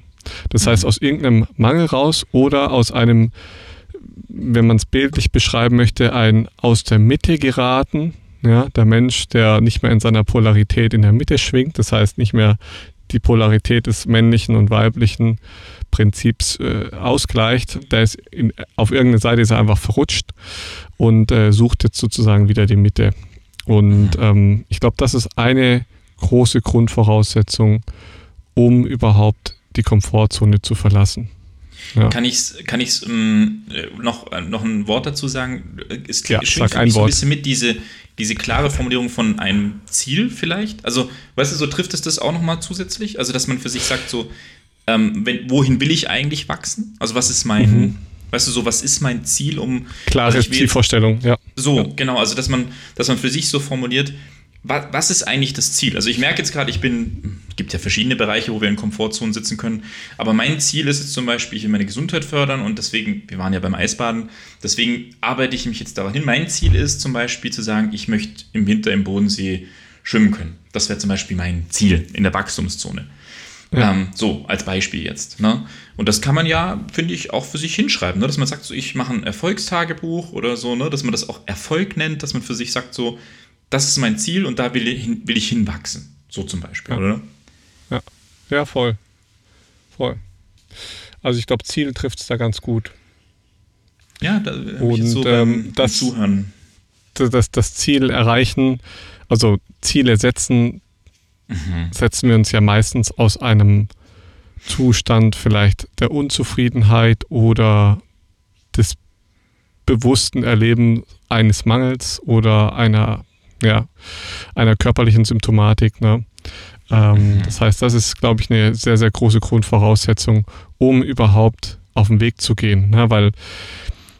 [SPEAKER 1] Das heißt, mhm. aus irgendeinem Mangel raus oder aus einem, wenn man es bildlich beschreiben möchte, ein aus der Mitte geraten. Ja, der Mensch, der nicht mehr in seiner Polarität in der Mitte schwingt, das heißt nicht mehr die Polarität des männlichen und weiblichen Prinzips äh, ausgleicht. Der ist in, auf irgendeiner Seite ist er einfach verrutscht und äh, sucht jetzt sozusagen wieder die Mitte. Und ähm, ich glaube, das ist eine große Grundvoraussetzung, um überhaupt die Komfortzone zu verlassen.
[SPEAKER 3] Ja. kann ich kann ich's, ähm, noch, äh, noch ein Wort dazu sagen? Es
[SPEAKER 1] ja, schwingt sag ein so ein
[SPEAKER 3] bisschen mit diese, diese klare Formulierung von einem Ziel vielleicht. Also, weißt du, so trifft es das auch nochmal zusätzlich? Also, dass man für sich sagt, so, ähm, wenn, wohin will ich eigentlich wachsen? Also, was ist mein, mhm. weißt du, so, was ist mein Ziel, um.
[SPEAKER 1] Klare Zielvorstellung, ja.
[SPEAKER 3] So,
[SPEAKER 1] ja.
[SPEAKER 3] genau, also, dass man, dass man für sich so formuliert, was ist eigentlich das Ziel? Also ich merke jetzt gerade, ich bin, es gibt ja verschiedene Bereiche, wo wir in Komfortzonen sitzen können, aber mein Ziel ist jetzt zum Beispiel, ich will meine Gesundheit fördern und deswegen, wir waren ja beim Eisbaden, deswegen arbeite ich mich jetzt darauf hin. Mein Ziel ist zum Beispiel zu sagen, ich möchte im Winter im Bodensee schwimmen können. Das wäre zum Beispiel mein Ziel in der Wachstumszone. Ja. Ähm, so, als Beispiel jetzt. Ne? Und das kann man ja, finde ich, auch für sich hinschreiben, ne? dass man sagt, so, ich mache ein Erfolgstagebuch oder so, ne? dass man das auch Erfolg nennt, dass man für sich sagt, so, das ist mein Ziel und da will ich, hin, will ich hinwachsen. So zum Beispiel,
[SPEAKER 1] ja.
[SPEAKER 3] oder?
[SPEAKER 1] Ja, ja, voll. Voll. Also ich glaube, Ziel trifft es da ganz gut.
[SPEAKER 3] Ja,
[SPEAKER 1] da und so ähm, das, Zuhören. Das, das Ziel erreichen, also Ziele setzen, mhm. setzen wir uns ja meistens aus einem Zustand vielleicht der Unzufriedenheit oder des bewussten Erleben eines Mangels oder einer ja, einer körperlichen Symptomatik. Ne? Ähm, mhm. Das heißt, das ist, glaube ich, eine sehr, sehr große Grundvoraussetzung, um überhaupt auf den Weg zu gehen. Ne? Weil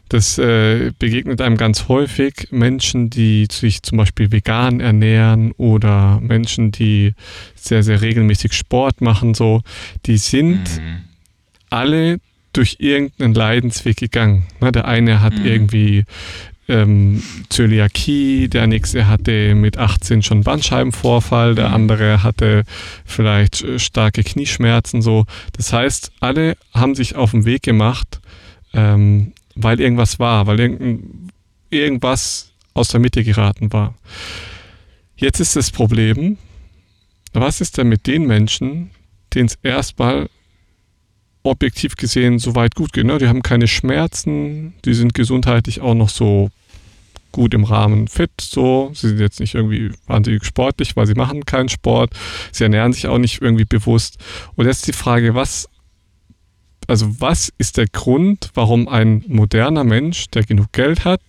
[SPEAKER 1] das äh, begegnet einem ganz häufig Menschen, die sich zum Beispiel vegan ernähren oder Menschen, die sehr, sehr regelmäßig Sport machen, so, die sind mhm. alle durch irgendeinen Leidensweg gegangen. Ne? Der eine hat mhm. irgendwie ähm, Zöliakie, der nächste hatte mit 18 schon Bandscheibenvorfall, der mhm. andere hatte vielleicht äh, starke Knieschmerzen, so. Das heißt, alle haben sich auf den Weg gemacht, ähm, weil irgendwas war, weil irgend, irgendwas aus der Mitte geraten war. Jetzt ist das Problem, was ist denn mit den Menschen, denen es erstmal objektiv gesehen soweit gut geht. Ne? Die haben keine Schmerzen, die sind gesundheitlich auch noch so gut im Rahmen fit, so. Sie sind jetzt nicht irgendwie wahnsinnig sportlich, weil sie machen keinen Sport. Sie ernähren sich auch nicht irgendwie bewusst. Und jetzt die Frage, was, also was ist der Grund, warum ein moderner Mensch, der genug Geld hat,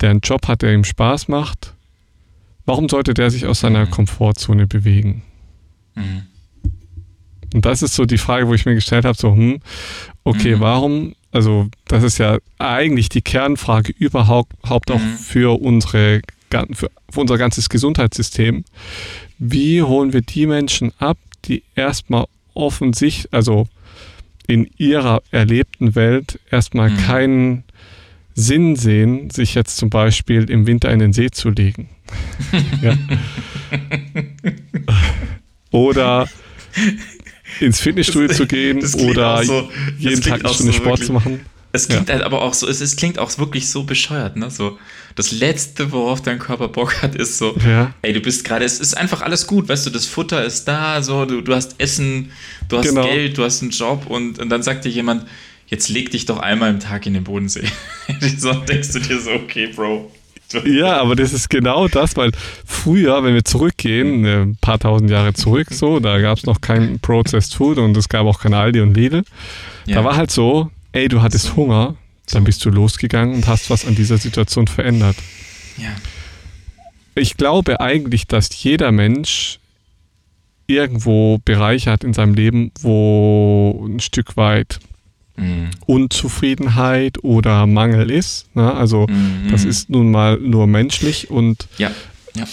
[SPEAKER 1] der einen Job hat, der ihm Spaß macht, warum sollte der sich aus seiner mhm. Komfortzone bewegen? Mhm. Und das ist so die Frage, wo ich mir gestellt habe, so, hm, okay, mhm. warum also das ist ja eigentlich die Kernfrage überhaupt auch mhm. für, unsere, für, unser ganzes Gesundheitssystem. Wie holen wir die Menschen ab, die erstmal offensichtlich, also in ihrer erlebten Welt erstmal mhm. keinen Sinn sehen, sich jetzt zum Beispiel im Winter in den See zu legen. Oder ins Fitnessstudio das, zu gehen oder so, jeden Tag eine Stunde so Sport wirklich, zu machen.
[SPEAKER 3] Es klingt ja. halt aber auch so, es, es, klingt auch wirklich so bescheuert, ne? So, das Letzte, worauf dein Körper Bock hat, ist so, ja. ey, du bist gerade, es ist einfach alles gut, weißt du, das Futter ist da, so, du, du hast Essen, du hast genau. Geld, du hast einen Job und, und dann sagt dir jemand, jetzt leg dich doch einmal im Tag in den Bodensee. so denkst du dir so, okay, Bro.
[SPEAKER 1] Ja, aber das ist genau das, weil früher, wenn wir zurückgehen, äh, ein paar tausend Jahre zurück, so, da gab es noch kein Processed Food und es gab auch kein Aldi und Lidl. Ja. Da war halt so, ey, du hattest so. Hunger, dann bist du losgegangen und hast was an dieser Situation verändert.
[SPEAKER 3] Ja.
[SPEAKER 1] Ich glaube eigentlich, dass jeder Mensch irgendwo Bereiche hat in seinem Leben, wo ein Stück weit mhm. Unzufriedenheit oder Mangel ist. Ne? Also mhm. das ist nun mal nur menschlich und
[SPEAKER 3] ja. Ja.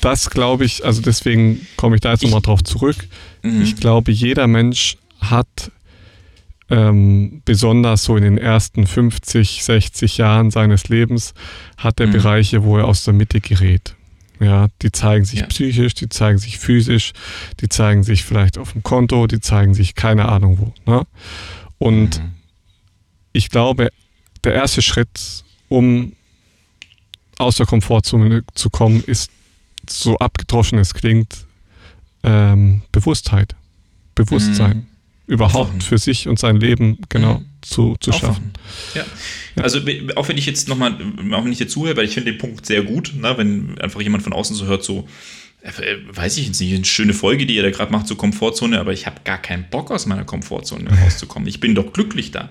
[SPEAKER 1] das glaube ich, also deswegen komme ich da jetzt nochmal drauf zurück. Mhm. Ich glaube, jeder Mensch hat ähm, besonders so in den ersten 50, 60 Jahren seines Lebens hat er mhm. Bereiche, wo er aus der Mitte gerät. Ja, die zeigen sich ja. psychisch, die zeigen sich physisch, die zeigen sich vielleicht auf dem Konto, die zeigen sich keine Ahnung wo. Ne? Und mhm. ich glaube, der erste Schritt, um aus der Komfortzone zu kommen, ist, so abgedroschen es klingt, ähm, Bewusstheit. Bewusstsein. Mhm. Überhaupt Aufwachen. für sich und sein Leben genau mhm. zu, zu schaffen.
[SPEAKER 3] Ja. ja. Also auch wenn ich jetzt nochmal, auch wenn ich dir zuhöre, weil ich finde den Punkt sehr gut, ne, wenn einfach jemand von außen so hört, so, weiß ich jetzt nicht, eine schöne Folge, die ihr da gerade macht zur Komfortzone, aber ich habe gar keinen Bock aus meiner Komfortzone rauszukommen. Ich bin doch glücklich da.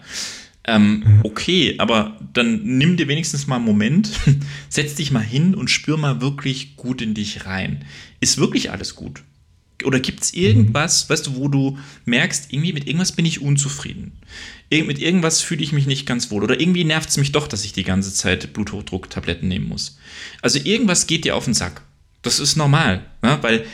[SPEAKER 3] Ähm, okay, aber dann nimm dir wenigstens mal einen Moment, setz dich mal hin und spür mal wirklich gut in dich rein. Ist wirklich alles gut? Oder gibt es irgendwas, mhm. weißt du, wo du merkst, irgendwie mit irgendwas bin ich unzufrieden? Ir mit irgendwas fühle ich mich nicht ganz wohl. Oder irgendwie nervt es mich doch, dass ich die ganze Zeit Bluthochdrucktabletten nehmen muss. Also irgendwas geht dir auf den Sack. Das ist normal, ne? weil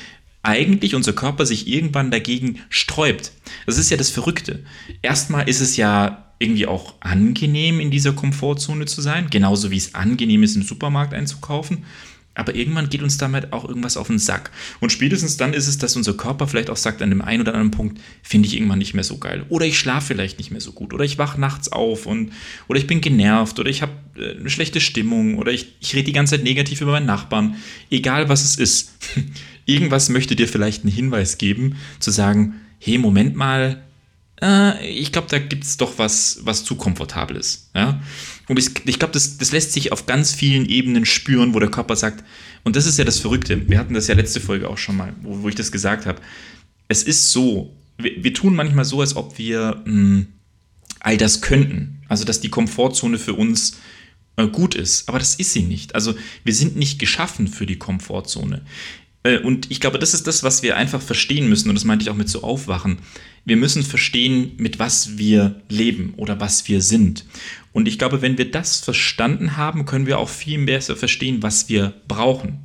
[SPEAKER 3] eigentlich unser Körper sich irgendwann dagegen sträubt. Das ist ja das Verrückte. Erstmal ist es ja irgendwie auch angenehm, in dieser Komfortzone zu sein, genauso wie es angenehm ist, im Supermarkt einzukaufen. Aber irgendwann geht uns damit auch irgendwas auf den Sack. Und spätestens dann ist es, dass unser Körper vielleicht auch sagt, an dem einen oder anderen Punkt finde ich irgendwann nicht mehr so geil. Oder ich schlafe vielleicht nicht mehr so gut. Oder ich wache nachts auf und oder ich bin genervt oder ich habe äh, eine schlechte Stimmung oder ich, ich rede die ganze Zeit negativ über meinen Nachbarn. Egal was es ist. irgendwas möchte dir vielleicht einen Hinweis geben, zu sagen, hey, Moment mal, äh, ich glaube, da gibt es doch was, was zu komfortabel ist. Ja? Und ich, glaube, das, das lässt sich auf ganz vielen Ebenen spüren, wo der Körper sagt, und das ist ja das Verrückte, wir hatten das ja letzte Folge auch schon mal, wo, wo ich das gesagt habe. Es ist so, wir, wir, tun manchmal so, als ob wir mh, hm, all das könnten. Also, dass die Komfortzone für uns äh, gut ist. Aber das ist sie nicht. Also, wir sind nicht geschaffen für die Komfortzone. Äh, und ich glaube, das ist das, was wir einfach verstehen müssen. Und das meinte ich auch mit so Aufwachen. Wir müssen verstehen, mit was wir leben oder was wir sind. Und ich glaube, wenn wir das verstanden haben, können wir auch viel besser verstehen, was wir brauchen.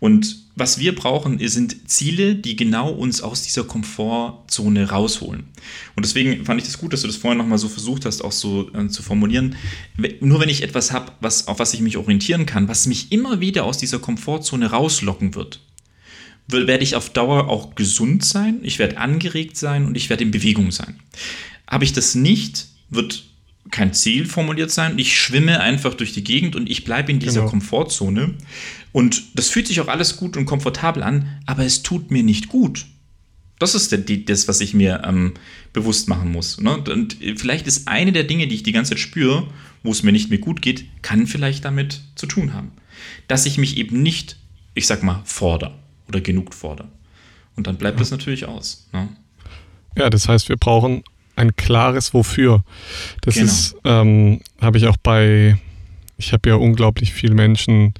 [SPEAKER 3] Und was wir brauchen, sind Ziele, die genau uns aus dieser Komfortzone rausholen. Und deswegen fand ich das gut, dass du das vorhin nochmal so versucht hast, auch so äh, zu formulieren. Nur wenn ich etwas habe, was, auf was ich mich orientieren kann, was mich immer wieder aus dieser Komfortzone rauslocken wird, werde ich auf Dauer auch gesund sein, ich werde angeregt sein und ich werde in Bewegung sein. Habe ich das nicht, wird kein Ziel formuliert sein. Ich schwimme einfach durch die Gegend und ich bleibe in dieser genau. Komfortzone. Und das fühlt sich auch alles gut und komfortabel an, aber es tut mir nicht gut. Das ist das, was ich mir ähm, bewusst machen muss. Ne? Und vielleicht ist eine der Dinge, die ich die ganze Zeit spüre, wo es mir nicht mehr gut geht, kann vielleicht damit zu tun haben. Dass ich mich eben nicht, ich sag mal, fordere oder genug fordere. Und dann bleibt ja. das natürlich aus. Ne?
[SPEAKER 1] Ja, das heißt, wir brauchen ein klares Wofür. Das genau. ist, ähm, habe ich auch bei, ich habe ja unglaublich viele Menschen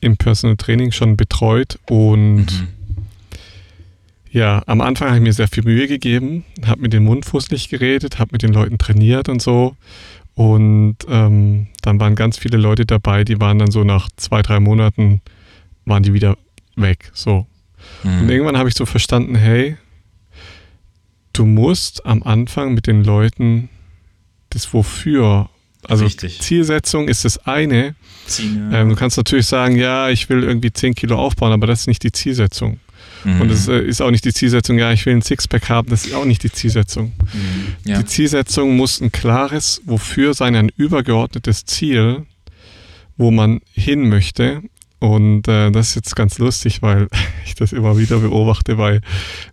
[SPEAKER 1] im Personal Training schon betreut und mhm. ja, am Anfang habe ich mir sehr viel Mühe gegeben, habe mit dem Mund fußlich geredet, habe mit den Leuten trainiert und so. Und ähm, dann waren ganz viele Leute dabei, die waren dann so nach zwei, drei Monaten, waren die wieder weg. So. Mhm. Und irgendwann habe ich so verstanden, hey, du musst am Anfang mit den Leuten das Wofür, also Richtig. Zielsetzung ist das eine. Ziel, ja. ähm, du kannst natürlich sagen, ja, ich will irgendwie 10 Kilo aufbauen, aber das ist nicht die Zielsetzung. Mhm. Und es äh, ist auch nicht die Zielsetzung, ja, ich will ein Sixpack haben, das ist auch nicht die Zielsetzung. Mhm. Ja. Die Zielsetzung muss ein klares Wofür sein, ein übergeordnetes Ziel, wo man hin möchte und äh, das ist jetzt ganz lustig, weil ich das immer wieder beobachte bei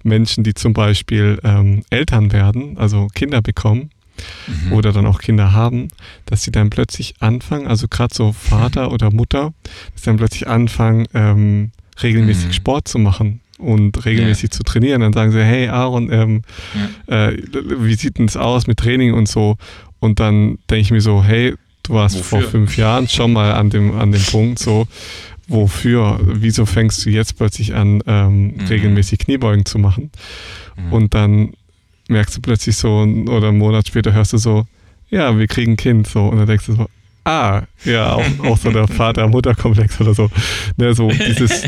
[SPEAKER 1] Menschen, die zum Beispiel ähm, Eltern werden, also Kinder bekommen mhm. oder dann auch Kinder haben, dass sie dann plötzlich anfangen, also gerade so Vater oder Mutter, dass sie dann plötzlich anfangen, ähm, regelmäßig mhm. Sport zu machen und regelmäßig ja. zu trainieren. Dann sagen sie, hey Aaron, ähm, ja. äh, wie sieht denn das aus mit Training und so? Und dann denke ich mir so, hey, du warst Wofür? vor fünf Jahren schon mal an dem, an dem Punkt so wofür, wieso fängst du jetzt plötzlich an, ähm, mhm. regelmäßig Kniebeugen zu machen? Mhm. Und dann merkst du plötzlich so, oder einen Monat später hörst du so, ja, wir kriegen ein Kind, so, und dann denkst du so, ah, ja, auch, auch so der Vater-Mutter-Komplex oder so. Ne, so dieses,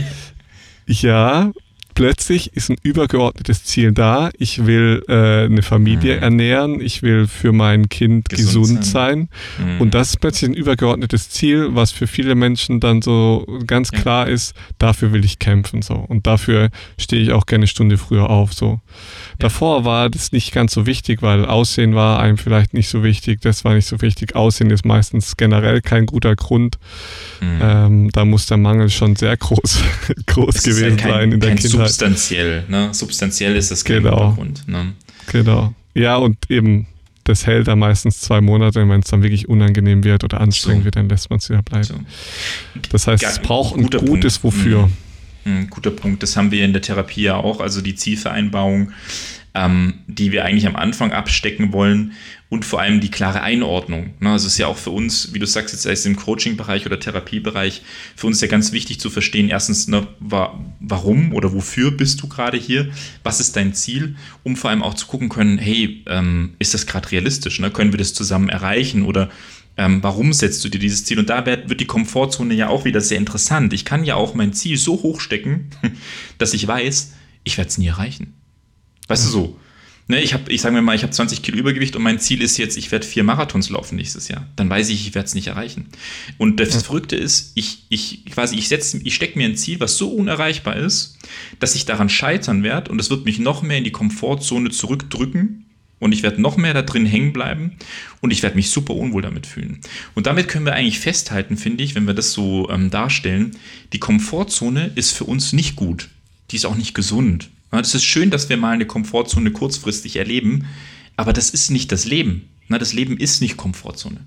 [SPEAKER 1] ja, plötzlich ist ein übergeordnetes Ziel da. Ich will äh, eine Familie mhm. ernähren, ich will für mein Kind gesund, gesund sein. sein. Mhm. Und das ist plötzlich ein übergeordnetes Ziel, was für viele Menschen dann so ganz ja. klar ist, dafür will ich kämpfen. So. Und dafür stehe ich auch gerne eine Stunde früher auf. So. Davor war das nicht ganz so wichtig, weil Aussehen war einem vielleicht nicht so wichtig, das war nicht so wichtig. Aussehen ist meistens generell kein guter Grund. Mhm. Ähm, da muss der Mangel schon sehr groß, groß es gewesen halt kein, sein in der Kindheit.
[SPEAKER 3] Substanziell, ne? Substanziell ist das kein genau. Grund. Ne?
[SPEAKER 1] Genau. Ja, und eben das hält dann meistens zwei Monate, wenn es dann wirklich unangenehm wird oder anstrengend so. wird, dann lässt man es wieder bleiben. So. Das heißt, es braucht ein gutes Punkt. Wofür.
[SPEAKER 3] Mhm. Guter Punkt. Das haben wir in der Therapie ja auch, also die Zielvereinbarung, ähm, die wir eigentlich am Anfang abstecken wollen und vor allem die klare Einordnung. Ne? Also es ist ja auch für uns, wie du sagst, jetzt erst im Coaching-Bereich oder Therapiebereich, für uns ja ganz wichtig zu verstehen, erstens, ne, wa warum oder wofür bist du gerade hier? Was ist dein Ziel? Um vor allem auch zu gucken können, hey, ähm, ist das gerade realistisch? Ne? Können wir das zusammen erreichen? Oder ähm, warum setzt du dir dieses Ziel? Und da wird die Komfortzone ja auch wieder sehr interessant. Ich kann ja auch mein Ziel so hoch stecken, dass ich weiß, ich werde es nie erreichen. Weißt du so? Ne, ich habe, ich sage mir mal, ich habe 20 Kilo Übergewicht und mein Ziel ist jetzt, ich werde vier Marathons laufen nächstes Jahr. Dann weiß ich, ich werde es nicht erreichen. Und das ja. Verrückte ist, ich, ich quasi, ich setze, ich stecke mir ein Ziel, was so unerreichbar ist, dass ich daran scheitern werde und es wird mich noch mehr in die Komfortzone zurückdrücken und ich werde noch mehr da drin hängen bleiben und ich werde mich super unwohl damit fühlen. Und damit können wir eigentlich festhalten, finde ich, wenn wir das so ähm, darstellen, die Komfortzone ist für uns nicht gut. Die ist auch nicht gesund. Ja, das ist schön, dass wir mal eine Komfortzone kurzfristig erleben, aber das ist nicht das Leben. Na, das Leben ist nicht Komfortzone.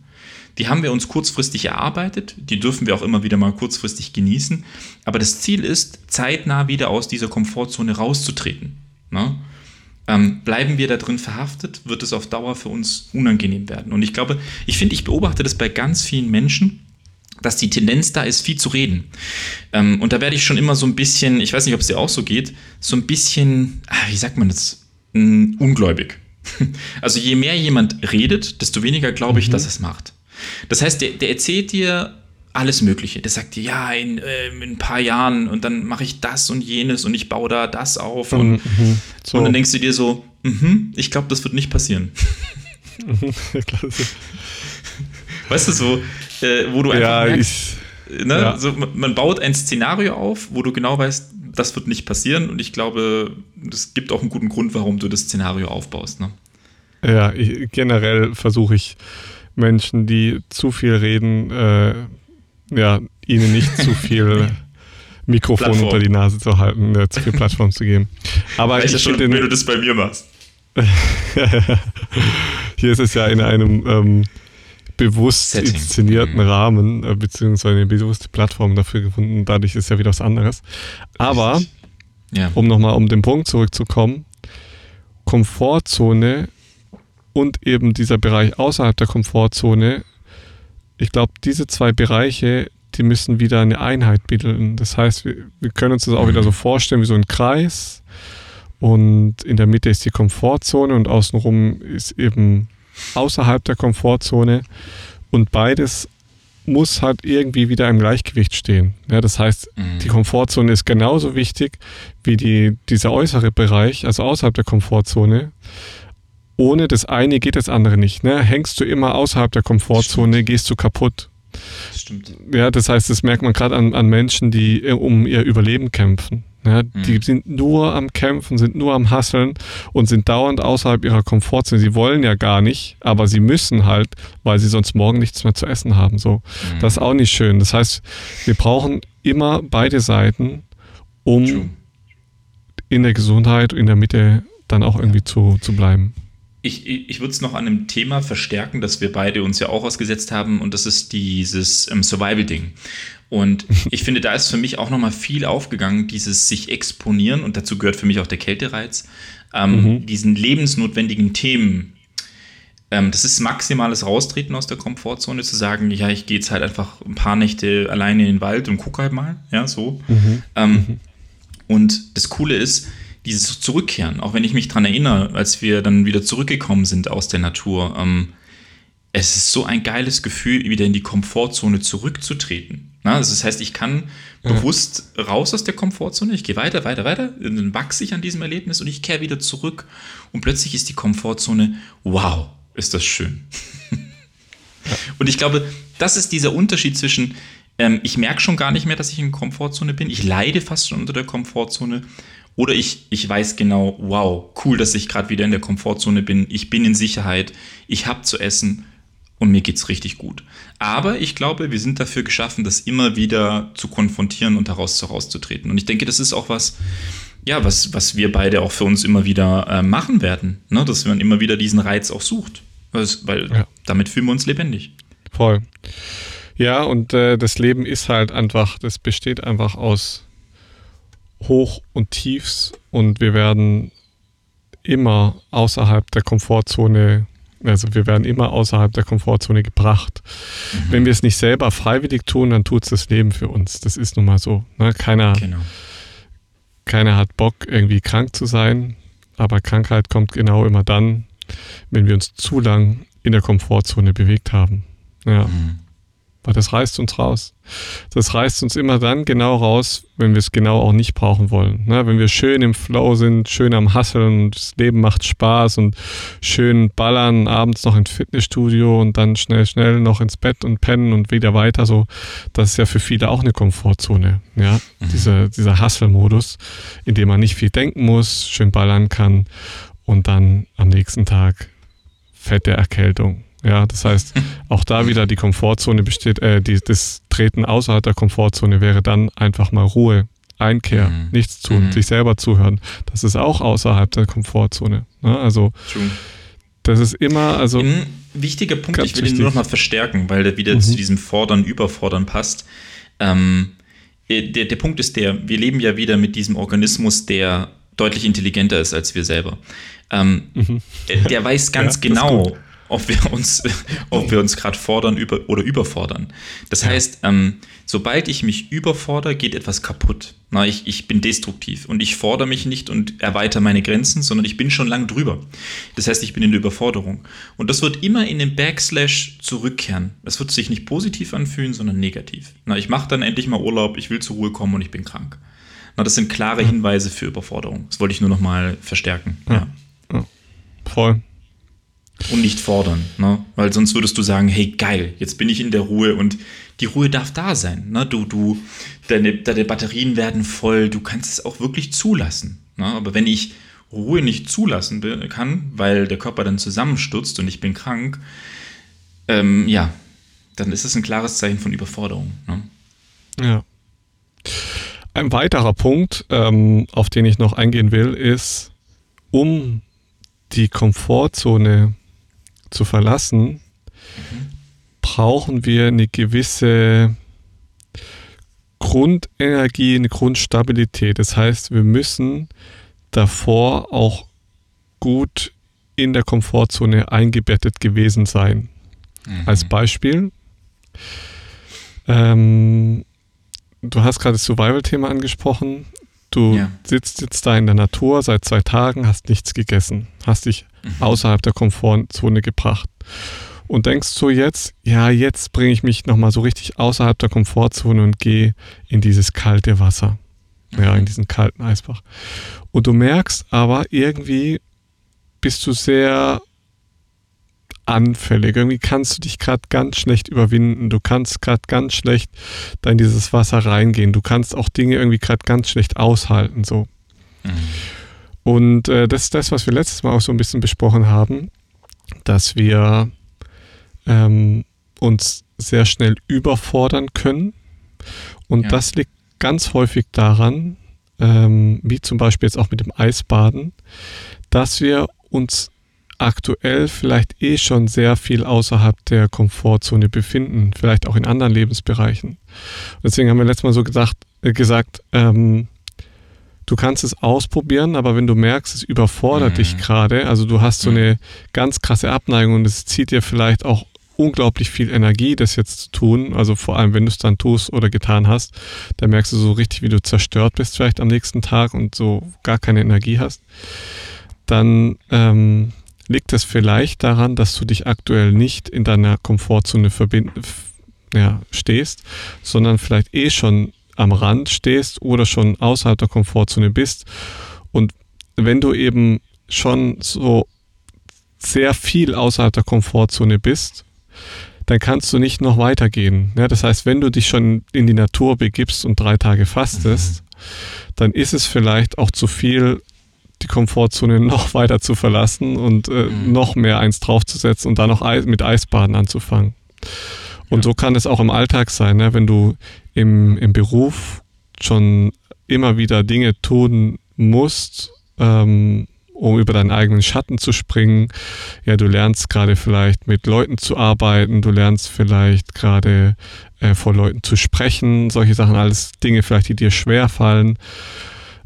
[SPEAKER 3] Die haben wir uns kurzfristig erarbeitet, die dürfen wir auch immer wieder mal kurzfristig genießen, aber das Ziel ist, zeitnah wieder aus dieser Komfortzone rauszutreten. Na? Ähm, bleiben wir da drin verhaftet, wird es auf Dauer für uns unangenehm werden. Und ich glaube, ich finde, ich beobachte das bei ganz vielen Menschen, dass die Tendenz da ist, viel zu reden. Ähm, und da werde ich schon immer so ein bisschen, ich weiß nicht, ob es dir auch so geht, so ein bisschen, ah, wie sagt man das, mm, ungläubig. Also je mehr jemand redet, desto weniger glaube ich, mhm. dass es macht. Das heißt, der, der erzählt dir alles Mögliche. Der sagt dir, ja, in, äh, in ein paar Jahren und dann mache ich das und jenes und ich baue da das auf. Und, mhm, so. und dann denkst du dir so, mhm, ich glaube, das wird nicht passieren. weißt du so, äh, wo du einfach ja, merkst, ich, ne, ja. so, man baut ein Szenario auf, wo du genau weißt, das wird nicht passieren und ich glaube, es gibt auch einen guten Grund, warum du das Szenario aufbaust. Ne?
[SPEAKER 1] Ja, ich, generell versuche ich Menschen, die zu viel reden, äh, ja, ihnen nicht zu viel Mikrofon Plattform. unter die Nase zu halten, äh, zu viel Plattform zu geben. Aber
[SPEAKER 3] ich, ich schon, wenn du das bei mir machst.
[SPEAKER 1] Hier ist es ja in einem ähm, bewusst Setting. inszenierten mhm. Rahmen, äh, beziehungsweise eine bewusste Plattform dafür gefunden. Dadurch ist ja wieder was anderes. Aber, ja. um nochmal um den Punkt zurückzukommen, Komfortzone und eben dieser Bereich außerhalb der Komfortzone ich glaube, diese zwei Bereiche, die müssen wieder eine Einheit bilden. Das heißt, wir, wir können uns das auch wieder so vorstellen wie so ein Kreis. Und in der Mitte ist die Komfortzone und außenrum ist eben außerhalb der Komfortzone. Und beides muss halt irgendwie wieder im Gleichgewicht stehen. Ja, das heißt, mhm. die Komfortzone ist genauso wichtig wie die, dieser äußere Bereich, also außerhalb der Komfortzone ohne das eine geht das andere nicht. Ne? Hängst du immer außerhalb der Komfortzone, Stimmt. gehst du kaputt. Stimmt. Ja, das heißt, das merkt man gerade an, an Menschen, die äh, um ihr Überleben kämpfen. Ja, mhm. Die sind nur am Kämpfen, sind nur am Hasseln und sind dauernd außerhalb ihrer Komfortzone. Sie wollen ja gar nicht, aber sie müssen halt, weil sie sonst morgen nichts mehr zu essen haben. So, mhm. das ist auch nicht schön. Das heißt, wir brauchen immer beide Seiten, um True. in der Gesundheit, in der Mitte dann auch irgendwie zu, zu bleiben
[SPEAKER 3] ich, ich würde es noch an einem Thema verstärken, das wir beide uns ja auch ausgesetzt haben, und das ist dieses ähm, Survival-Ding. Und ich finde, da ist für mich auch nochmal viel aufgegangen, dieses sich exponieren, und dazu gehört für mich auch der Kältereiz, ähm, mhm. diesen lebensnotwendigen Themen. Ähm, das ist maximales Raustreten aus der Komfortzone, zu sagen, ja, ich gehe jetzt halt einfach ein paar Nächte alleine in den Wald und gucke halt mal, ja, so. Mhm. Ähm, mhm. Und das Coole ist, dieses Zurückkehren, auch wenn ich mich daran erinnere, als wir dann wieder zurückgekommen sind aus der Natur, ähm, es ist so ein geiles Gefühl, wieder in die Komfortzone zurückzutreten. Na, also das heißt, ich kann ja. bewusst raus aus der Komfortzone, ich gehe weiter, weiter, weiter, dann wachse ich an diesem Erlebnis und ich kehre wieder zurück und plötzlich ist die Komfortzone, wow, ist das schön. Ja. Und ich glaube, das ist dieser Unterschied zwischen, ähm, ich merke schon gar nicht mehr, dass ich in der Komfortzone bin, ich leide fast schon unter der Komfortzone oder ich, ich weiß genau, wow, cool, dass ich gerade wieder in der Komfortzone bin. Ich bin in Sicherheit, ich habe zu essen und mir geht es richtig gut. Aber ich glaube, wir sind dafür geschaffen, das immer wieder zu konfrontieren und daraus herauszutreten. Und ich denke, das ist auch was, ja, was, was wir beide auch für uns immer wieder äh, machen werden, ne? dass man immer wieder diesen Reiz auch sucht. Weil ja. damit fühlen wir uns lebendig.
[SPEAKER 1] Voll. Ja, und äh, das Leben ist halt einfach, das besteht einfach aus Hoch und Tiefs und wir werden immer außerhalb der Komfortzone, also wir werden immer außerhalb der Komfortzone gebracht. Mhm. Wenn wir es nicht selber freiwillig tun, dann tut es das Leben für uns. Das ist nun mal so. Ne? Keiner, genau. keiner hat Bock, irgendwie krank zu sein, aber Krankheit kommt genau immer dann, wenn wir uns zu lang in der Komfortzone bewegt haben. Ja. Mhm. Weil das reißt uns raus. Das reißt uns immer dann genau raus, wenn wir es genau auch nicht brauchen wollen. Ne? Wenn wir schön im Flow sind, schön am Hasseln und das Leben macht Spaß und schön ballern, abends noch ins Fitnessstudio und dann schnell, schnell noch ins Bett und pennen und wieder weiter. So, das ist ja für viele auch eine Komfortzone. Ja, mhm. Diese, dieser Hustle-Modus, in dem man nicht viel denken muss, schön ballern kann und dann am nächsten Tag fette Erkältung ja, das heißt, auch da wieder die Komfortzone besteht, äh, die, das Treten außerhalb der Komfortzone wäre dann einfach mal Ruhe, Einkehr, mhm. nichts tun, mhm. sich selber zuhören. Das ist auch außerhalb der Komfortzone. Ne? Also True. das ist immer, also.
[SPEAKER 3] Ein wichtiger Punkt, ich will ihn nur noch mal verstärken, weil der wieder mhm. zu diesem Fordern, Überfordern passt. Ähm, äh, der, der Punkt ist der, wir leben ja wieder mit diesem Organismus, der deutlich intelligenter ist als wir selber. Ähm, mhm. Der weiß ganz ja, genau, ob wir uns, ob wir uns gerade fordern über, oder überfordern. Das ja. heißt, ähm, sobald ich mich überfordere, geht etwas kaputt. Na, ich, ich bin destruktiv und ich fordere mich nicht und erweitere meine Grenzen, sondern ich bin schon lang drüber. Das heißt, ich bin in der Überforderung. Und das wird immer in den Backslash zurückkehren. Das wird sich nicht positiv anfühlen, sondern negativ. Na, ich mache dann endlich mal Urlaub, ich will zur Ruhe kommen und ich bin krank. Na, das sind klare Hinweise für Überforderung. Das wollte ich nur noch mal verstärken. Ja. ja.
[SPEAKER 1] Voll
[SPEAKER 3] und nicht fordern. Ne? Weil sonst würdest du sagen, hey geil, jetzt bin ich in der Ruhe und die Ruhe darf da sein. Ne? Du, du, deine, deine Batterien werden voll, du kannst es auch wirklich zulassen. Ne? Aber wenn ich Ruhe nicht zulassen kann, weil der Körper dann zusammenstürzt und ich bin krank, ähm, ja, dann ist es ein klares Zeichen von Überforderung. Ne?
[SPEAKER 1] Ja. Ein weiterer Punkt, ähm, auf den ich noch eingehen will, ist, um die Komfortzone zu verlassen, mhm. brauchen wir eine gewisse Grundenergie, eine Grundstabilität. Das heißt, wir müssen davor auch gut in der Komfortzone eingebettet gewesen sein. Mhm. Als Beispiel, ähm, du hast gerade das Survival-Thema angesprochen. Du ja. sitzt jetzt da in der Natur seit zwei Tagen, hast nichts gegessen, hast dich. Außerhalb der Komfortzone gebracht und denkst so jetzt, ja, jetzt bringe ich mich nochmal so richtig außerhalb der Komfortzone und gehe in dieses kalte Wasser, mhm. ja, in diesen kalten Eisbach. Und du merkst aber irgendwie bist du sehr anfällig. Irgendwie kannst du dich gerade ganz schlecht überwinden. Du kannst gerade ganz schlecht da in dieses Wasser reingehen. Du kannst auch Dinge irgendwie gerade ganz schlecht aushalten. So. Mhm. Und äh, das ist das, was wir letztes Mal auch so ein bisschen besprochen haben, dass wir ähm, uns sehr schnell überfordern können. Und ja. das liegt ganz häufig daran, ähm, wie zum Beispiel jetzt auch mit dem Eisbaden, dass wir uns aktuell vielleicht eh schon sehr viel außerhalb der Komfortzone befinden, vielleicht auch in anderen Lebensbereichen. Deswegen haben wir letztes Mal so gesagt, äh, gesagt ähm, du kannst es ausprobieren, aber wenn du merkst, es überfordert mhm. dich gerade, also du hast so mhm. eine ganz krasse Abneigung und es zieht dir vielleicht auch unglaublich viel Energie, das jetzt zu tun. Also vor allem, wenn du es dann tust oder getan hast, dann merkst du so richtig, wie du zerstört bist vielleicht am nächsten Tag und so gar keine Energie hast. Dann ähm, liegt es vielleicht daran, dass du dich aktuell nicht in deiner Komfortzone ja, stehst, sondern vielleicht eh schon am Rand stehst oder schon außerhalb der Komfortzone bist. Und wenn du eben schon so sehr viel außerhalb der Komfortzone bist, dann kannst du nicht noch weitergehen. Ja, das heißt, wenn du dich schon in die Natur begibst und drei Tage fastest, mhm. dann ist es vielleicht auch zu viel die Komfortzone noch weiter zu verlassen und äh, mhm. noch mehr eins draufzusetzen und dann noch Eis, mit Eisbaden anzufangen. Und so kann es auch im Alltag sein, ne? wenn du im, im Beruf schon immer wieder Dinge tun musst, ähm, um über deinen eigenen Schatten zu springen. Ja, du lernst gerade vielleicht mit Leuten zu arbeiten, du lernst vielleicht gerade äh, vor Leuten zu sprechen, solche Sachen, alles Dinge vielleicht, die dir schwer fallen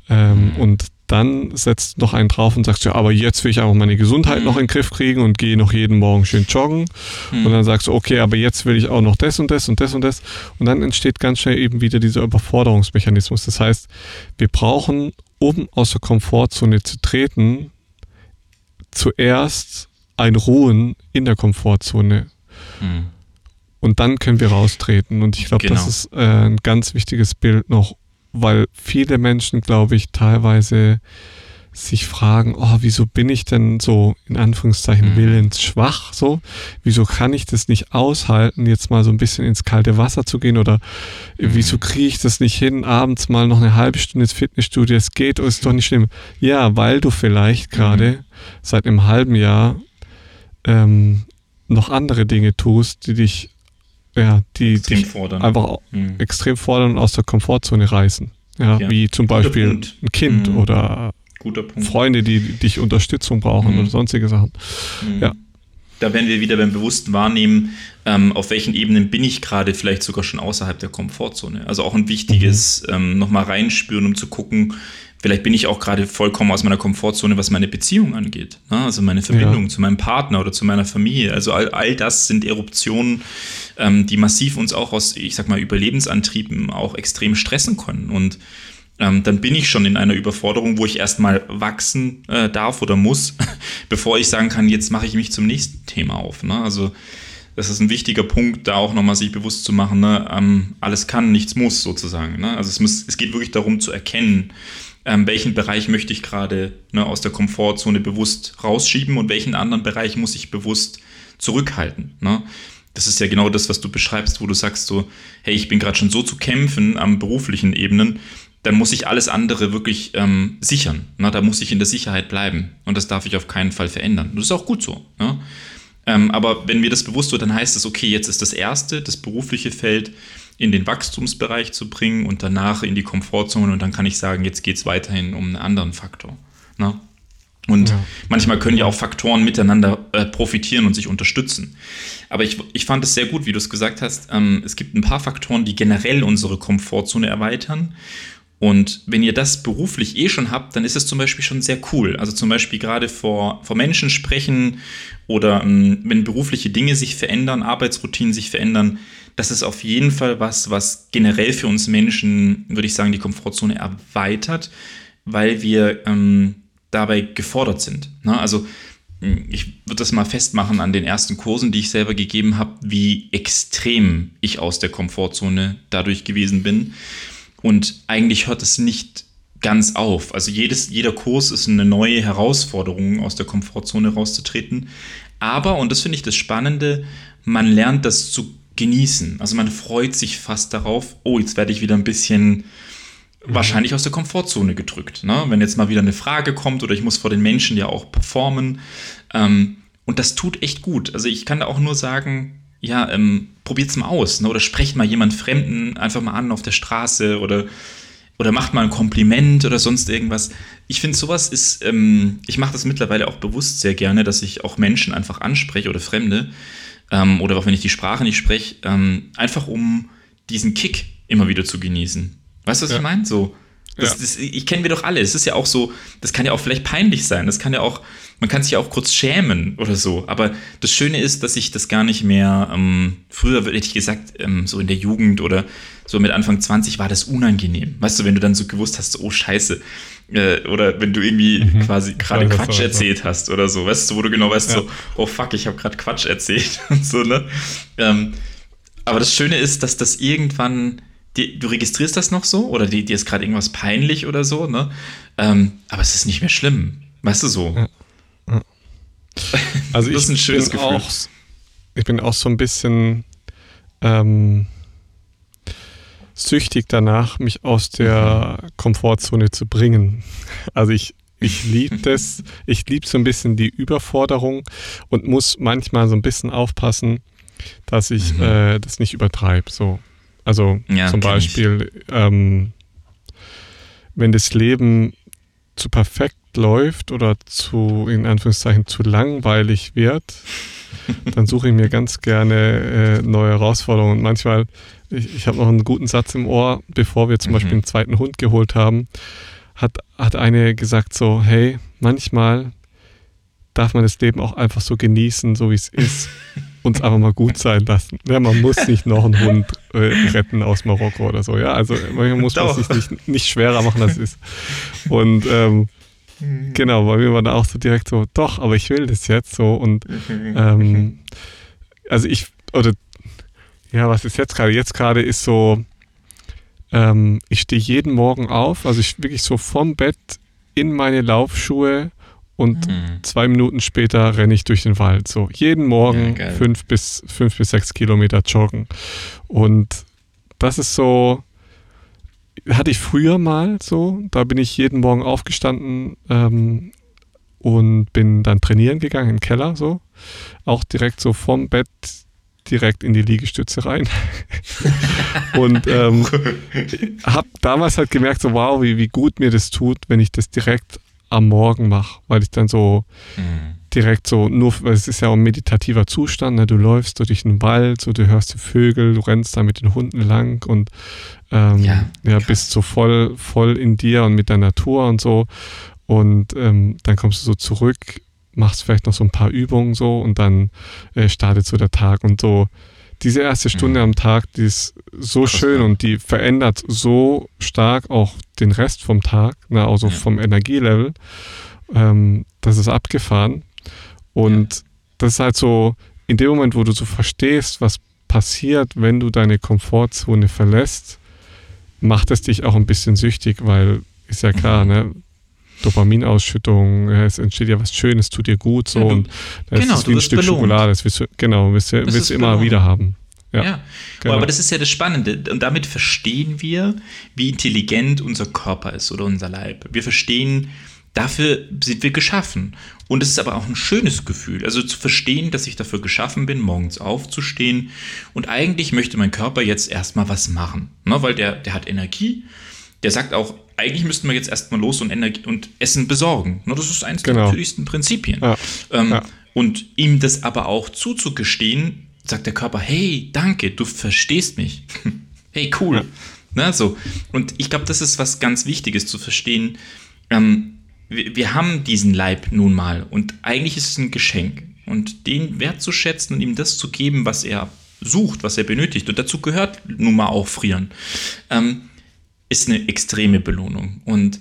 [SPEAKER 1] Ähm, mhm. Und dann setzt noch einen drauf und sagst, ja, aber jetzt will ich einfach meine Gesundheit mhm. noch in den Griff kriegen und gehe noch jeden Morgen schön joggen. Mhm. Und dann sagst du, okay, aber jetzt will ich auch noch das und das und das und das. Und dann entsteht ganz schnell eben wieder dieser Überforderungsmechanismus. Das heißt, wir brauchen, um aus der Komfortzone zu treten, zuerst ein Ruhen in der Komfortzone. Mhm. Und dann können wir raustreten. Und ich glaube, genau. das ist äh, ein ganz wichtiges Bild noch, weil viele Menschen, glaube ich, teilweise sich fragen, oh, wieso bin ich denn so in Anführungszeichen mhm. willensschwach so? Wieso kann ich das nicht aushalten, jetzt mal so ein bisschen ins kalte Wasser zu gehen oder mhm. wieso kriege ich das nicht hin, abends mal noch eine halbe Stunde ins Fitnessstudio, es geht, oh, ist doch nicht schlimm. Ja, weil du vielleicht gerade mhm. seit einem halben Jahr ähm, noch andere Dinge tust, die dich ja, die extrem fordern. einfach mhm. extrem fordern und aus der Komfortzone reißen. Ja, ja. wie zum Beispiel ein Kind mhm. oder Freunde, die, die dich Unterstützung brauchen mhm. oder sonstige Sachen.
[SPEAKER 3] Mhm. Ja. Da werden wir wieder beim bewussten Wahrnehmen, ähm, auf welchen Ebenen bin ich gerade vielleicht sogar schon außerhalb der Komfortzone. Also auch ein wichtiges mhm. ähm, nochmal reinspüren, um zu gucken, Vielleicht bin ich auch gerade vollkommen aus meiner Komfortzone, was meine Beziehung angeht. Ne? Also meine Verbindung ja. zu meinem Partner oder zu meiner Familie. Also all, all das sind Eruptionen, ähm, die massiv uns auch aus, ich sag mal, Überlebensantrieben auch extrem stressen können. Und ähm, dann bin ich schon in einer Überforderung, wo ich erstmal wachsen äh, darf oder muss, bevor ich sagen kann, jetzt mache ich mich zum nächsten Thema auf. Ne? Also das ist ein wichtiger Punkt, da auch nochmal sich bewusst zu machen, ne? ähm, alles kann, nichts muss sozusagen. Ne? Also es, muss, es geht wirklich darum zu erkennen, ähm, welchen Bereich möchte ich gerade ne, aus der Komfortzone bewusst rausschieben und welchen anderen Bereich muss ich bewusst zurückhalten. Ne? Das ist ja genau das, was du beschreibst, wo du sagst so, hey, ich bin gerade schon so zu kämpfen am beruflichen Ebenen, dann muss ich alles andere wirklich ähm, sichern. Ne? Da muss ich in der Sicherheit bleiben und das darf ich auf keinen Fall verändern. Das ist auch gut so. Ne? Ähm, aber wenn mir das bewusst wird, dann heißt es, okay, jetzt ist das erste, das berufliche Feld, in den Wachstumsbereich zu bringen und danach in die Komfortzone und dann kann ich sagen, jetzt geht es weiterhin um einen anderen Faktor. Ne? Und ja. manchmal können ja auch Faktoren miteinander äh, profitieren und sich unterstützen. Aber ich, ich fand es sehr gut, wie du es gesagt hast. Ähm, es gibt ein paar Faktoren, die generell unsere Komfortzone erweitern. Und wenn ihr das beruflich eh schon habt, dann ist es zum Beispiel schon sehr cool. Also zum Beispiel gerade vor, vor Menschen sprechen oder ähm, wenn berufliche Dinge sich verändern, Arbeitsroutinen sich verändern, das ist auf jeden Fall was, was generell für uns Menschen, würde ich sagen, die Komfortzone erweitert, weil wir ähm, dabei gefordert sind. Ne? Also hm, ich würde das mal festmachen an den ersten Kursen, die ich selber gegeben habe, wie extrem ich aus der Komfortzone dadurch gewesen bin. Und eigentlich hört es nicht ganz auf. Also jedes, jeder Kurs ist eine neue Herausforderung, aus der Komfortzone rauszutreten. Aber, und das finde ich das Spannende, man lernt das zu genießen. Also man freut sich fast darauf, oh, jetzt werde ich wieder ein bisschen wahrscheinlich aus der Komfortzone gedrückt. Ne? Wenn jetzt mal wieder eine Frage kommt oder ich muss vor den Menschen ja auch performen. Ähm, und das tut echt gut. Also ich kann da auch nur sagen, ja, ähm, es mal aus. Ne? Oder sprecht mal jemand Fremden einfach mal an auf der Straße oder, oder macht mal ein Kompliment oder sonst irgendwas. Ich finde, sowas ist, ähm, ich mache das mittlerweile auch bewusst sehr gerne, dass ich auch Menschen einfach anspreche oder Fremde ähm, oder auch wenn ich die Sprache nicht spreche, ähm, einfach um diesen Kick immer wieder zu genießen. Weißt du, was ja. ich meine? So, das, ja. das, ich kenne wir doch alle. Es ist ja auch so, das kann ja auch vielleicht peinlich sein. Das kann ja auch, man kann sich ja auch kurz schämen oder so. Aber das Schöne ist, dass ich das gar nicht mehr, ähm, früher hätte ich gesagt, ähm, so in der Jugend oder so mit Anfang 20 war das unangenehm. Weißt du, wenn du dann so gewusst hast, oh Scheiße, äh, oder wenn du irgendwie mhm. quasi gerade Quatsch erzählt hast oder so, weißt du, wo du genau weißt, ja. so, oh fuck, ich habe gerade Quatsch erzählt und so, ne? Ähm, aber das Schöne ist, dass das irgendwann, die, du registrierst das noch so oder dir ist gerade irgendwas peinlich oder so, ne? Ähm, aber es ist nicht mehr schlimm, weißt du so. Ja.
[SPEAKER 1] Also das ist ein schönes Gefühl. Auch, ich bin auch so ein bisschen ähm, süchtig danach, mich aus der Komfortzone zu bringen. Also ich, ich liebe das, ich liebe so ein bisschen die Überforderung und muss manchmal so ein bisschen aufpassen, dass ich mhm. äh, das nicht übertreibe. So. Also ja, zum Beispiel, ähm, wenn das Leben zu perfekt läuft oder zu, in Anführungszeichen, zu langweilig wird, dann suche ich mir ganz gerne äh, neue Herausforderungen. Und manchmal ich, ich habe noch einen guten Satz im Ohr, bevor wir zum mhm. Beispiel einen zweiten Hund geholt haben, hat, hat eine gesagt so, hey, manchmal darf man das Leben auch einfach so genießen, so wie es ist. uns einfach mal gut sein lassen. Ja, man muss nicht noch einen Hund äh, retten aus Marokko oder so. Ja, also man muss man sich nicht, nicht schwerer machen, als es ist. Und ähm, genau, weil wir waren da auch so direkt so, doch, aber ich will das jetzt so. Und ähm, also ich, oder ja, was ist jetzt gerade? Jetzt gerade ist so, ähm, ich stehe jeden Morgen auf, also ich wirklich so vom Bett in meine Laufschuhe und mhm. zwei Minuten später renne ich durch den Wald. So jeden Morgen ja, fünf, bis, fünf bis sechs Kilometer joggen. Und das ist so, hatte ich früher mal so. Da bin ich jeden Morgen aufgestanden ähm, und bin dann trainieren gegangen im Keller so. Auch direkt so vom Bett direkt in die Liegestütze rein. und ähm, habe damals halt gemerkt, so wow, wie, wie gut mir das tut, wenn ich das direkt am Morgen mache, weil ich dann so mhm. direkt so, nur, weil es ist ja auch ein meditativer Zustand, ne? du läufst durch den Wald, so du hörst die Vögel, du rennst da mit den Hunden lang und ähm, ja, ja bist so voll, voll in dir und mit der Natur und so. Und ähm, dann kommst du so zurück, machst vielleicht noch so ein paar Übungen so und dann äh, startet so der Tag und so diese erste Stunde mhm. am Tag, die ist so Krass, schön und die verändert so stark auch den Rest vom Tag, ne, also ja. vom Energielevel. Ähm, das ist abgefahren. Und ja. das ist halt so, in dem Moment, wo du so verstehst, was passiert, wenn du deine Komfortzone verlässt, macht es dich auch ein bisschen süchtig, weil ist ja klar, mhm. ne? Dopaminausschüttung, es entsteht ja was Schönes, tut dir gut so ja, du, und das genau, ist wie ein Stück belohnt. Schokolade, das willst du, genau, willst, du, willst du immer belohnt. wieder haben.
[SPEAKER 3] Ja, ja. Genau. aber das ist ja das Spannende und damit verstehen wir, wie intelligent unser Körper ist oder unser Leib. Wir verstehen, dafür sind wir geschaffen und es ist aber auch ein schönes Gefühl, also zu verstehen, dass ich dafür geschaffen bin, morgens aufzustehen und eigentlich möchte mein Körper jetzt erstmal was machen, ne, weil der, der hat Energie, der sagt auch, eigentlich müssten wir jetzt erstmal los und, Energie und Essen besorgen. Das ist eines genau. der natürlichsten Prinzipien. Ja. Ähm, ja. Und ihm das aber auch zuzugestehen, sagt der Körper, hey, danke, du verstehst mich. hey, cool. Ja. Na, so. Und ich glaube, das ist was ganz Wichtiges zu verstehen. Ähm, wir, wir haben diesen Leib nun mal und eigentlich ist es ein Geschenk. Und den wertzuschätzen und ihm das zu geben, was er sucht, was er benötigt. Und dazu gehört nun mal auch Frieren. Ähm, ist eine extreme Belohnung. Und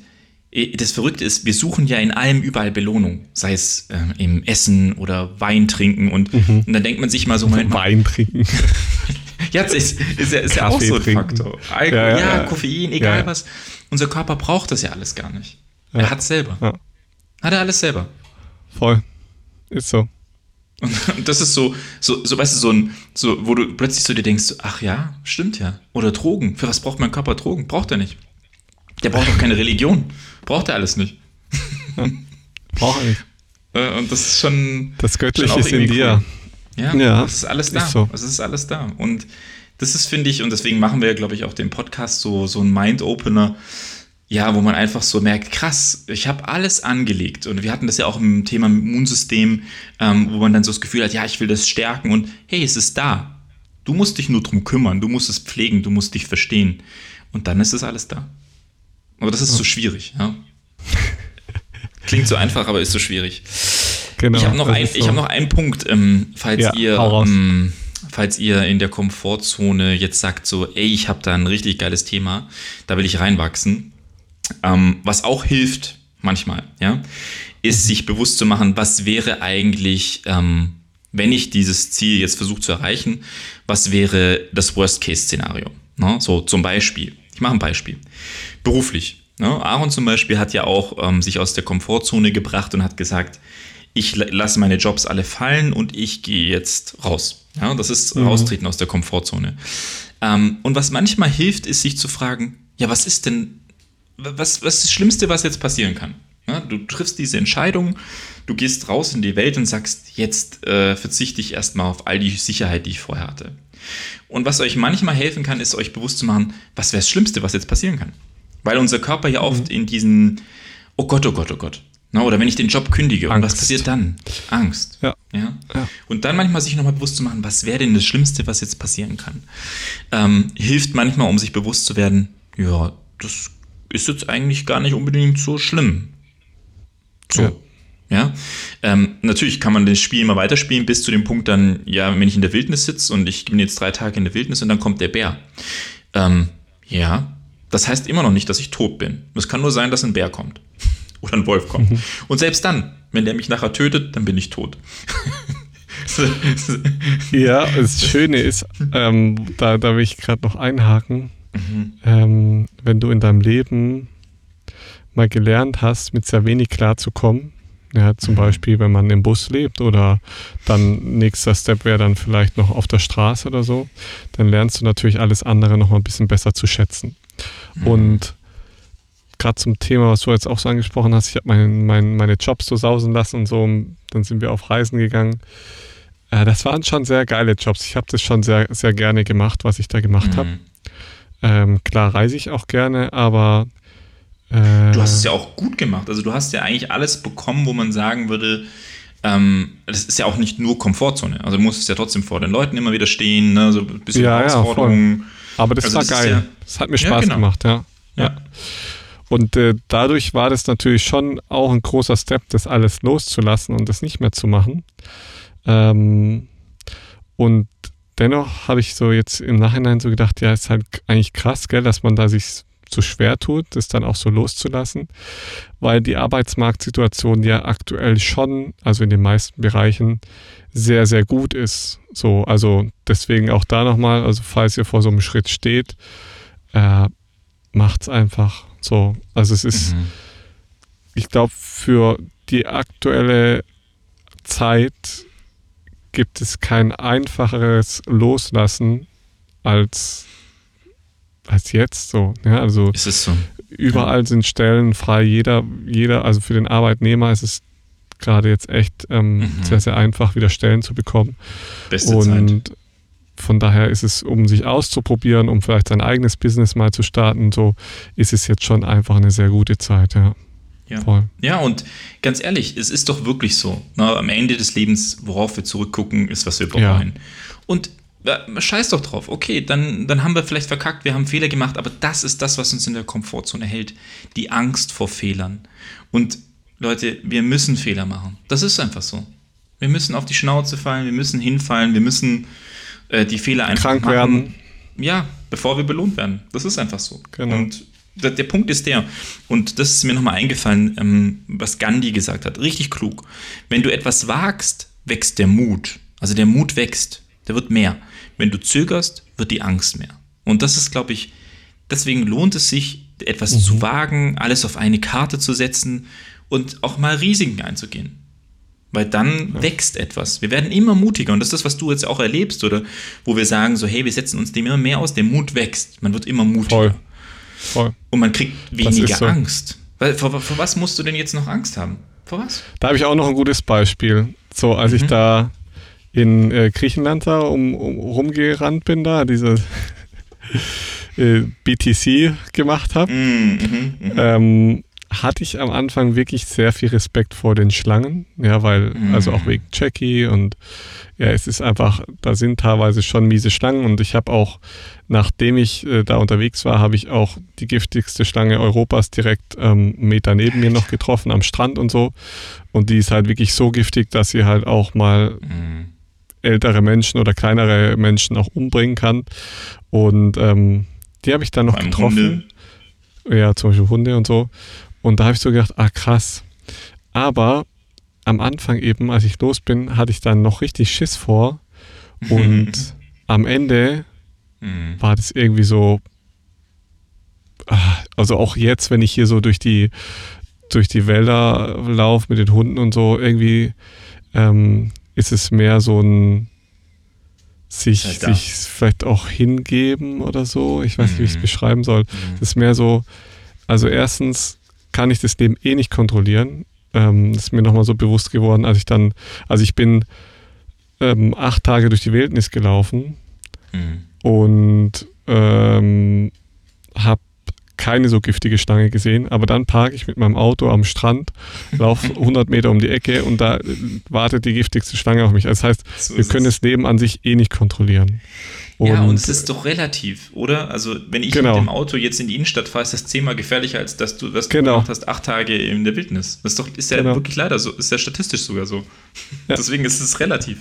[SPEAKER 3] äh, das Verrückte ist, wir suchen ja in allem überall Belohnung, sei es äh, im Essen oder Wein trinken und, mhm. und dann denkt man sich mal so, Moment
[SPEAKER 1] Wein trinken.
[SPEAKER 3] ja, ist, ist, ja, ist ja auch so ein trinken. Faktor. Alkohol, ja, ja, ja, Koffein, egal ja, was. Unser Körper braucht das ja alles gar nicht. Er hat es selber. Hat er alles selber.
[SPEAKER 1] Voll. Ist so.
[SPEAKER 3] Und das ist so, so, so, weißt du, so ein, so, wo du plötzlich so dir denkst, ach ja, stimmt ja. Oder Drogen. Für was braucht mein Körper Drogen? Braucht er nicht. Der braucht doch keine Religion. Braucht er alles nicht.
[SPEAKER 1] Ja, braucht er nicht.
[SPEAKER 3] Äh, und das ist schon.
[SPEAKER 1] Das Göttliche ist in dir.
[SPEAKER 3] Cool. Ja, ja, das ist alles da. Ist so. Das ist alles da. Und das ist, finde ich, und deswegen machen wir, glaube ich, auch den Podcast so, so ein Mind-Opener ja, wo man einfach so merkt, krass, ich habe alles angelegt. Und wir hatten das ja auch im Thema Immunsystem, ähm, wo man dann so das Gefühl hat, ja, ich will das stärken und hey, es ist da. Du musst dich nur drum kümmern, du musst es pflegen, du musst dich verstehen. Und dann ist es alles da. Aber das ist so schwierig, ja. Klingt so einfach, aber ist so schwierig. Genau, ich habe noch, ein, so. hab noch einen Punkt, ähm, falls ja, ihr ähm, falls ihr in der Komfortzone jetzt sagt so, ey, ich habe da ein richtig geiles Thema, da will ich reinwachsen, ähm, was auch hilft manchmal, ja, ist mhm. sich bewusst zu machen, was wäre eigentlich, ähm, wenn ich dieses Ziel jetzt versuche zu erreichen, was wäre das Worst-Case-Szenario? Ne? So zum Beispiel, ich mache ein Beispiel, beruflich. Ne? Aaron zum Beispiel hat ja auch ähm, sich aus der Komfortzone gebracht und hat gesagt, ich lasse meine Jobs alle fallen und ich gehe jetzt raus. Ja, das ist mhm. raustreten aus der Komfortzone. Ähm, und was manchmal hilft, ist sich zu fragen, ja, was ist denn was, was ist das Schlimmste, was jetzt passieren kann? Ja, du triffst diese Entscheidung, du gehst raus in die Welt und sagst, jetzt äh, verzichte ich erstmal auf all die Sicherheit, die ich vorher hatte. Und was euch manchmal helfen kann, ist euch bewusst zu machen, was wäre das Schlimmste, was jetzt passieren kann. Weil unser Körper ja oft mhm. in diesen, oh Gott, oh Gott, oh Gott. Na, oder wenn ich den Job kündige, Angst. und was passiert dann? Angst. Ja. ja? ja. Und dann manchmal sich nochmal bewusst zu machen, was wäre denn das Schlimmste, was jetzt passieren kann. Ähm, hilft manchmal, um sich bewusst zu werden, ja, das ist jetzt eigentlich gar nicht unbedingt so schlimm. So. Ja. Ja, ähm, natürlich kann man das Spiel immer weiterspielen bis zu dem Punkt dann, ja, wenn ich in der Wildnis sitze und ich bin jetzt drei Tage in der Wildnis und dann kommt der Bär. Ähm, ja, das heißt immer noch nicht, dass ich tot bin. Es kann nur sein, dass ein Bär kommt oder ein Wolf kommt. Mhm. Und selbst dann, wenn der mich nachher tötet, dann bin ich tot.
[SPEAKER 1] ja, das Schöne ist, ähm, da, da will ich gerade noch einhaken, mhm. ähm, wenn du in deinem Leben mal gelernt hast, mit sehr wenig klarzukommen, ja, zum mhm. Beispiel, wenn man im Bus lebt oder dann nächster Step wäre dann vielleicht noch auf der Straße oder so, dann lernst du natürlich alles andere noch mal ein bisschen besser zu schätzen. Mhm. Und gerade zum Thema, was du jetzt auch so angesprochen hast, ich habe mein, mein, meine Jobs so sausen lassen und so, dann sind wir auf Reisen gegangen. Äh, das waren schon sehr geile Jobs. Ich habe das schon sehr, sehr gerne gemacht, was ich da gemacht mhm. habe. Ähm, klar reise ich auch gerne, aber
[SPEAKER 3] äh, du hast es ja auch gut gemacht. Also du hast ja eigentlich alles bekommen, wo man sagen würde, ähm, das ist ja auch nicht nur Komfortzone. Also du musstest ja trotzdem vor den Leuten immer wieder stehen, ne? so ein bisschen ja, Herausforderungen.
[SPEAKER 1] Ja, Aber das also war das geil. Ja, das hat mir Spaß genau. gemacht, ja. ja. Und äh, dadurch war das natürlich schon auch ein großer Step, das alles loszulassen und das nicht mehr zu machen. Ähm, und dennoch habe ich so jetzt im Nachhinein so gedacht, ja, ist halt eigentlich krass, gell, dass man da sich so schwer tut, das dann auch so loszulassen, weil die Arbeitsmarktsituation ja aktuell schon, also in den meisten Bereichen, sehr, sehr gut ist. So, also deswegen auch da nochmal, also falls ihr vor so einem Schritt steht, äh, macht's einfach so. Also es ist, mhm. ich glaube, für die aktuelle Zeit gibt es kein einfacheres Loslassen als als jetzt so. Ja, also
[SPEAKER 3] ist es so.
[SPEAKER 1] Überall ja. sind Stellen frei. Jeder, jeder, also für den Arbeitnehmer ist es gerade jetzt echt ähm, mhm. sehr, sehr einfach, wieder Stellen zu bekommen.
[SPEAKER 3] Beste Und Zeit.
[SPEAKER 1] von daher ist es, um sich auszuprobieren, um vielleicht sein eigenes Business mal zu starten, so ist es jetzt schon einfach eine sehr gute Zeit, ja.
[SPEAKER 3] Ja. Voll. ja, und ganz ehrlich, es ist doch wirklich so. Na, am Ende des Lebens, worauf wir zurückgucken, ist, was wir bereuen. Ja. Und scheiß doch drauf. Okay, dann, dann haben wir vielleicht verkackt, wir haben Fehler gemacht, aber das ist das, was uns in der Komfortzone hält. Die Angst vor Fehlern. Und Leute, wir müssen Fehler machen. Das ist einfach so. Wir müssen auf die Schnauze fallen, wir müssen hinfallen, wir müssen äh, die Fehler einfach
[SPEAKER 1] Krank machen. werden.
[SPEAKER 3] Ja, bevor wir belohnt werden. Das ist einfach so.
[SPEAKER 1] Genau.
[SPEAKER 3] Und der, der Punkt ist der, und das ist mir nochmal eingefallen, ähm, was Gandhi gesagt hat. Richtig klug. Wenn du etwas wagst, wächst der Mut. Also der Mut wächst. Der wird mehr. Wenn du zögerst, wird die Angst mehr. Und das ist, glaube ich, deswegen lohnt es sich, etwas mhm. zu wagen, alles auf eine Karte zu setzen und auch mal Risiken einzugehen. Weil dann ja. wächst etwas. Wir werden immer mutiger. Und das ist das, was du jetzt auch erlebst, oder wo wir sagen, so, hey, wir setzen uns dem immer mehr aus, der Mut wächst. Man wird immer mutiger.
[SPEAKER 1] Voll. Voll.
[SPEAKER 3] Und man kriegt weniger so. Angst. Weil, vor, vor, was musst du denn jetzt noch Angst haben? Vor was?
[SPEAKER 1] Da habe ich auch noch ein gutes Beispiel. So, als mhm. ich da in äh, Griechenland da um, um, rumgerannt bin, da diese äh, BTC gemacht habe, mm, mm, mm. ähm, hatte ich am Anfang wirklich sehr viel Respekt vor den Schlangen, ja, weil, mm. also auch wegen Jackie und ja, es ist einfach, da sind teilweise schon miese Schlangen und ich habe auch, nachdem ich äh, da unterwegs war, habe ich auch die giftigste Schlange Europas direkt ähm, einen Meter neben mir noch getroffen am Strand und so und die ist halt wirklich so giftig, dass sie halt auch mal mm ältere Menschen oder kleinere Menschen auch umbringen kann. Und ähm, die habe ich dann noch getroffen. Hunde. Ja, zum Beispiel Hunde und so. Und da habe ich so gedacht, ah krass. Aber am Anfang eben, als ich los bin, hatte ich dann noch richtig Schiss vor. Und am Ende mhm. war das irgendwie so, ah, also auch jetzt, wenn ich hier so durch die, durch die Wälder laufe mit den Hunden und so, irgendwie ähm, ist es mehr so ein sich, halt sich vielleicht auch hingeben oder so. Ich weiß nicht, wie ich es mhm. beschreiben soll. Mhm. Es ist mehr so, also erstens kann ich das Leben eh nicht kontrollieren. Ähm, das ist mir nochmal so bewusst geworden, als ich dann, also ich bin ähm, acht Tage durch die Wildnis gelaufen mhm. und ähm, habe keine so giftige Stange gesehen, aber dann parke ich mit meinem Auto am Strand, laufe 100 Meter um die Ecke und da wartet die giftigste Schlange auf mich. Das heißt, so wir können das Leben an sich eh nicht kontrollieren.
[SPEAKER 3] Und ja, und es ist doch relativ, oder? Also, wenn ich genau. mit dem Auto jetzt in die Innenstadt fahre, ist das zehnmal gefährlicher, als dass du, was du genau. gemacht hast, acht Tage in der Wildnis. Das ist doch, ist ja genau. wirklich leider so, ist ja statistisch sogar so. Ja. Deswegen ist es relativ.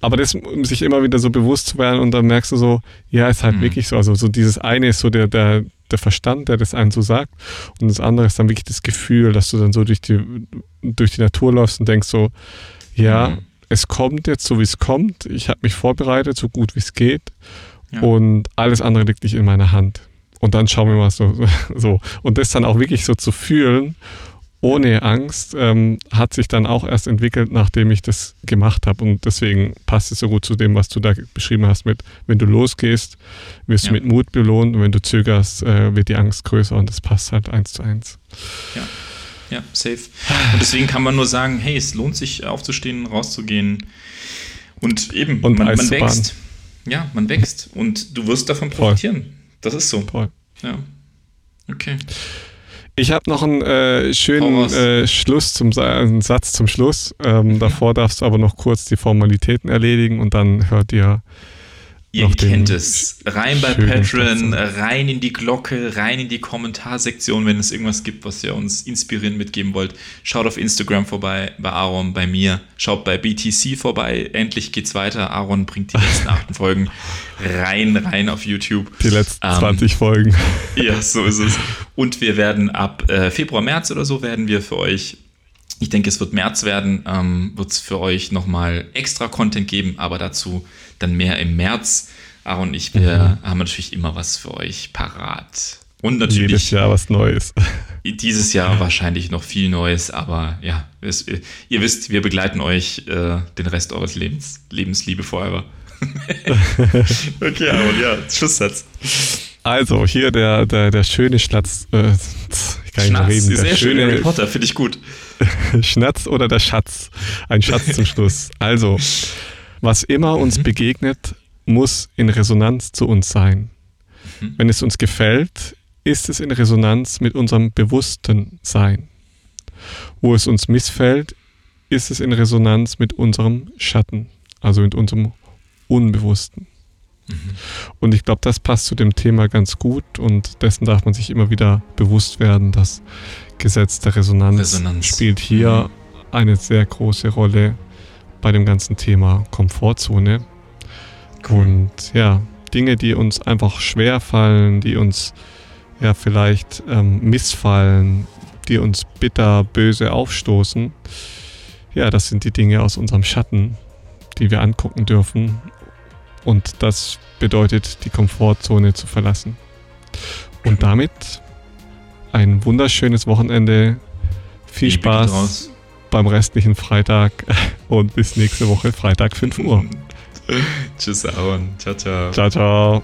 [SPEAKER 1] Aber das, sich immer wieder so bewusst zu werden und dann merkst du so, ja, ist halt mhm. wirklich so. Also, so dieses eine ist so der, der, der Verstand, der das einen so sagt. Und das andere ist dann wirklich das Gefühl, dass du dann so durch die, durch die Natur läufst und denkst so, ja, mhm es kommt jetzt so, wie es kommt. Ich habe mich vorbereitet, so gut wie es geht. Ja. Und alles andere liegt nicht in meiner Hand. Und dann schauen wir mal so. so. Und das dann auch wirklich so zu fühlen, ohne Angst, ähm, hat sich dann auch erst entwickelt, nachdem ich das gemacht habe. Und deswegen passt es so gut zu dem, was du da beschrieben hast mit, wenn du losgehst, wirst ja. du mit Mut belohnt und wenn du zögerst, äh, wird die Angst größer und das passt halt eins zu eins.
[SPEAKER 3] Ja. Ja, safe. Und deswegen kann man nur sagen, hey, es lohnt sich aufzustehen, rauszugehen. Und eben,
[SPEAKER 1] und
[SPEAKER 3] man, man wächst. Ja, man wächst. Und du wirst davon profitieren. Voll. Das ist so.
[SPEAKER 1] Voll.
[SPEAKER 3] Ja. Okay.
[SPEAKER 1] Ich habe noch einen äh, schönen äh, Schluss zum einen Satz zum Schluss. Ähm, mhm. Davor darfst du aber noch kurz die Formalitäten erledigen und dann hört ihr
[SPEAKER 3] Ihr kennt es. Rein bei Patreon, rein in die Glocke, rein in die Kommentarsektion, wenn es irgendwas gibt, was ihr uns inspirieren mitgeben wollt. Schaut auf Instagram vorbei, bei Aaron, bei mir. Schaut bei BTC vorbei. Endlich geht's weiter. Aaron bringt die letzten acht Folgen rein, rein auf YouTube.
[SPEAKER 1] Die letzten ähm, 20 Folgen.
[SPEAKER 3] Ja, so ist es. Und wir werden ab äh, Februar, März oder so werden wir für euch ich denke, es wird März werden, ähm, wird es für euch nochmal extra Content geben, aber dazu dann mehr im März. Aaron und ich, wir mhm. haben natürlich immer was für euch parat. Und natürlich.
[SPEAKER 1] Jedes Jahr was Neues.
[SPEAKER 3] Dieses Jahr wahrscheinlich noch viel Neues, aber ja, es, ihr wisst, wir begleiten euch äh, den Rest eures Lebens. Lebensliebe forever. okay, Aaron, ja, Schlusssatz.
[SPEAKER 1] Also, hier der, der, der schöne Schnatz. Äh,
[SPEAKER 3] ich kann Schnatz, nicht reden. Der sehr schöne Harry Potter, finde ich gut.
[SPEAKER 1] Schnatz oder der Schatz. Ein Schatz zum Schluss. Also, was immer uns mhm. begegnet, muss in Resonanz zu uns sein. Mhm. Wenn es uns gefällt, ist es in Resonanz mit unserem bewussten Sein. Wo es uns missfällt, ist es in Resonanz mit unserem Schatten, also mit unserem Unbewussten. Mhm. Und ich glaube, das passt zu dem Thema ganz gut und dessen darf man sich immer wieder bewusst werden. Das Gesetz der Resonanz, Resonanz. spielt hier mhm. eine sehr große Rolle bei dem ganzen Thema Komfortzone. Cool. Und ja, Dinge, die uns einfach schwer fallen, die uns ja vielleicht ähm, missfallen, die uns bitter, böse aufstoßen, ja, das sind die Dinge aus unserem Schatten, die wir angucken dürfen. Und das bedeutet, die Komfortzone zu verlassen. Und damit ein wunderschönes Wochenende. Viel Spaß beim restlichen Freitag und bis nächste Woche Freitag 5 Uhr.
[SPEAKER 3] Tschüss, Aaron. Ciao, ciao.
[SPEAKER 1] Ciao, ciao.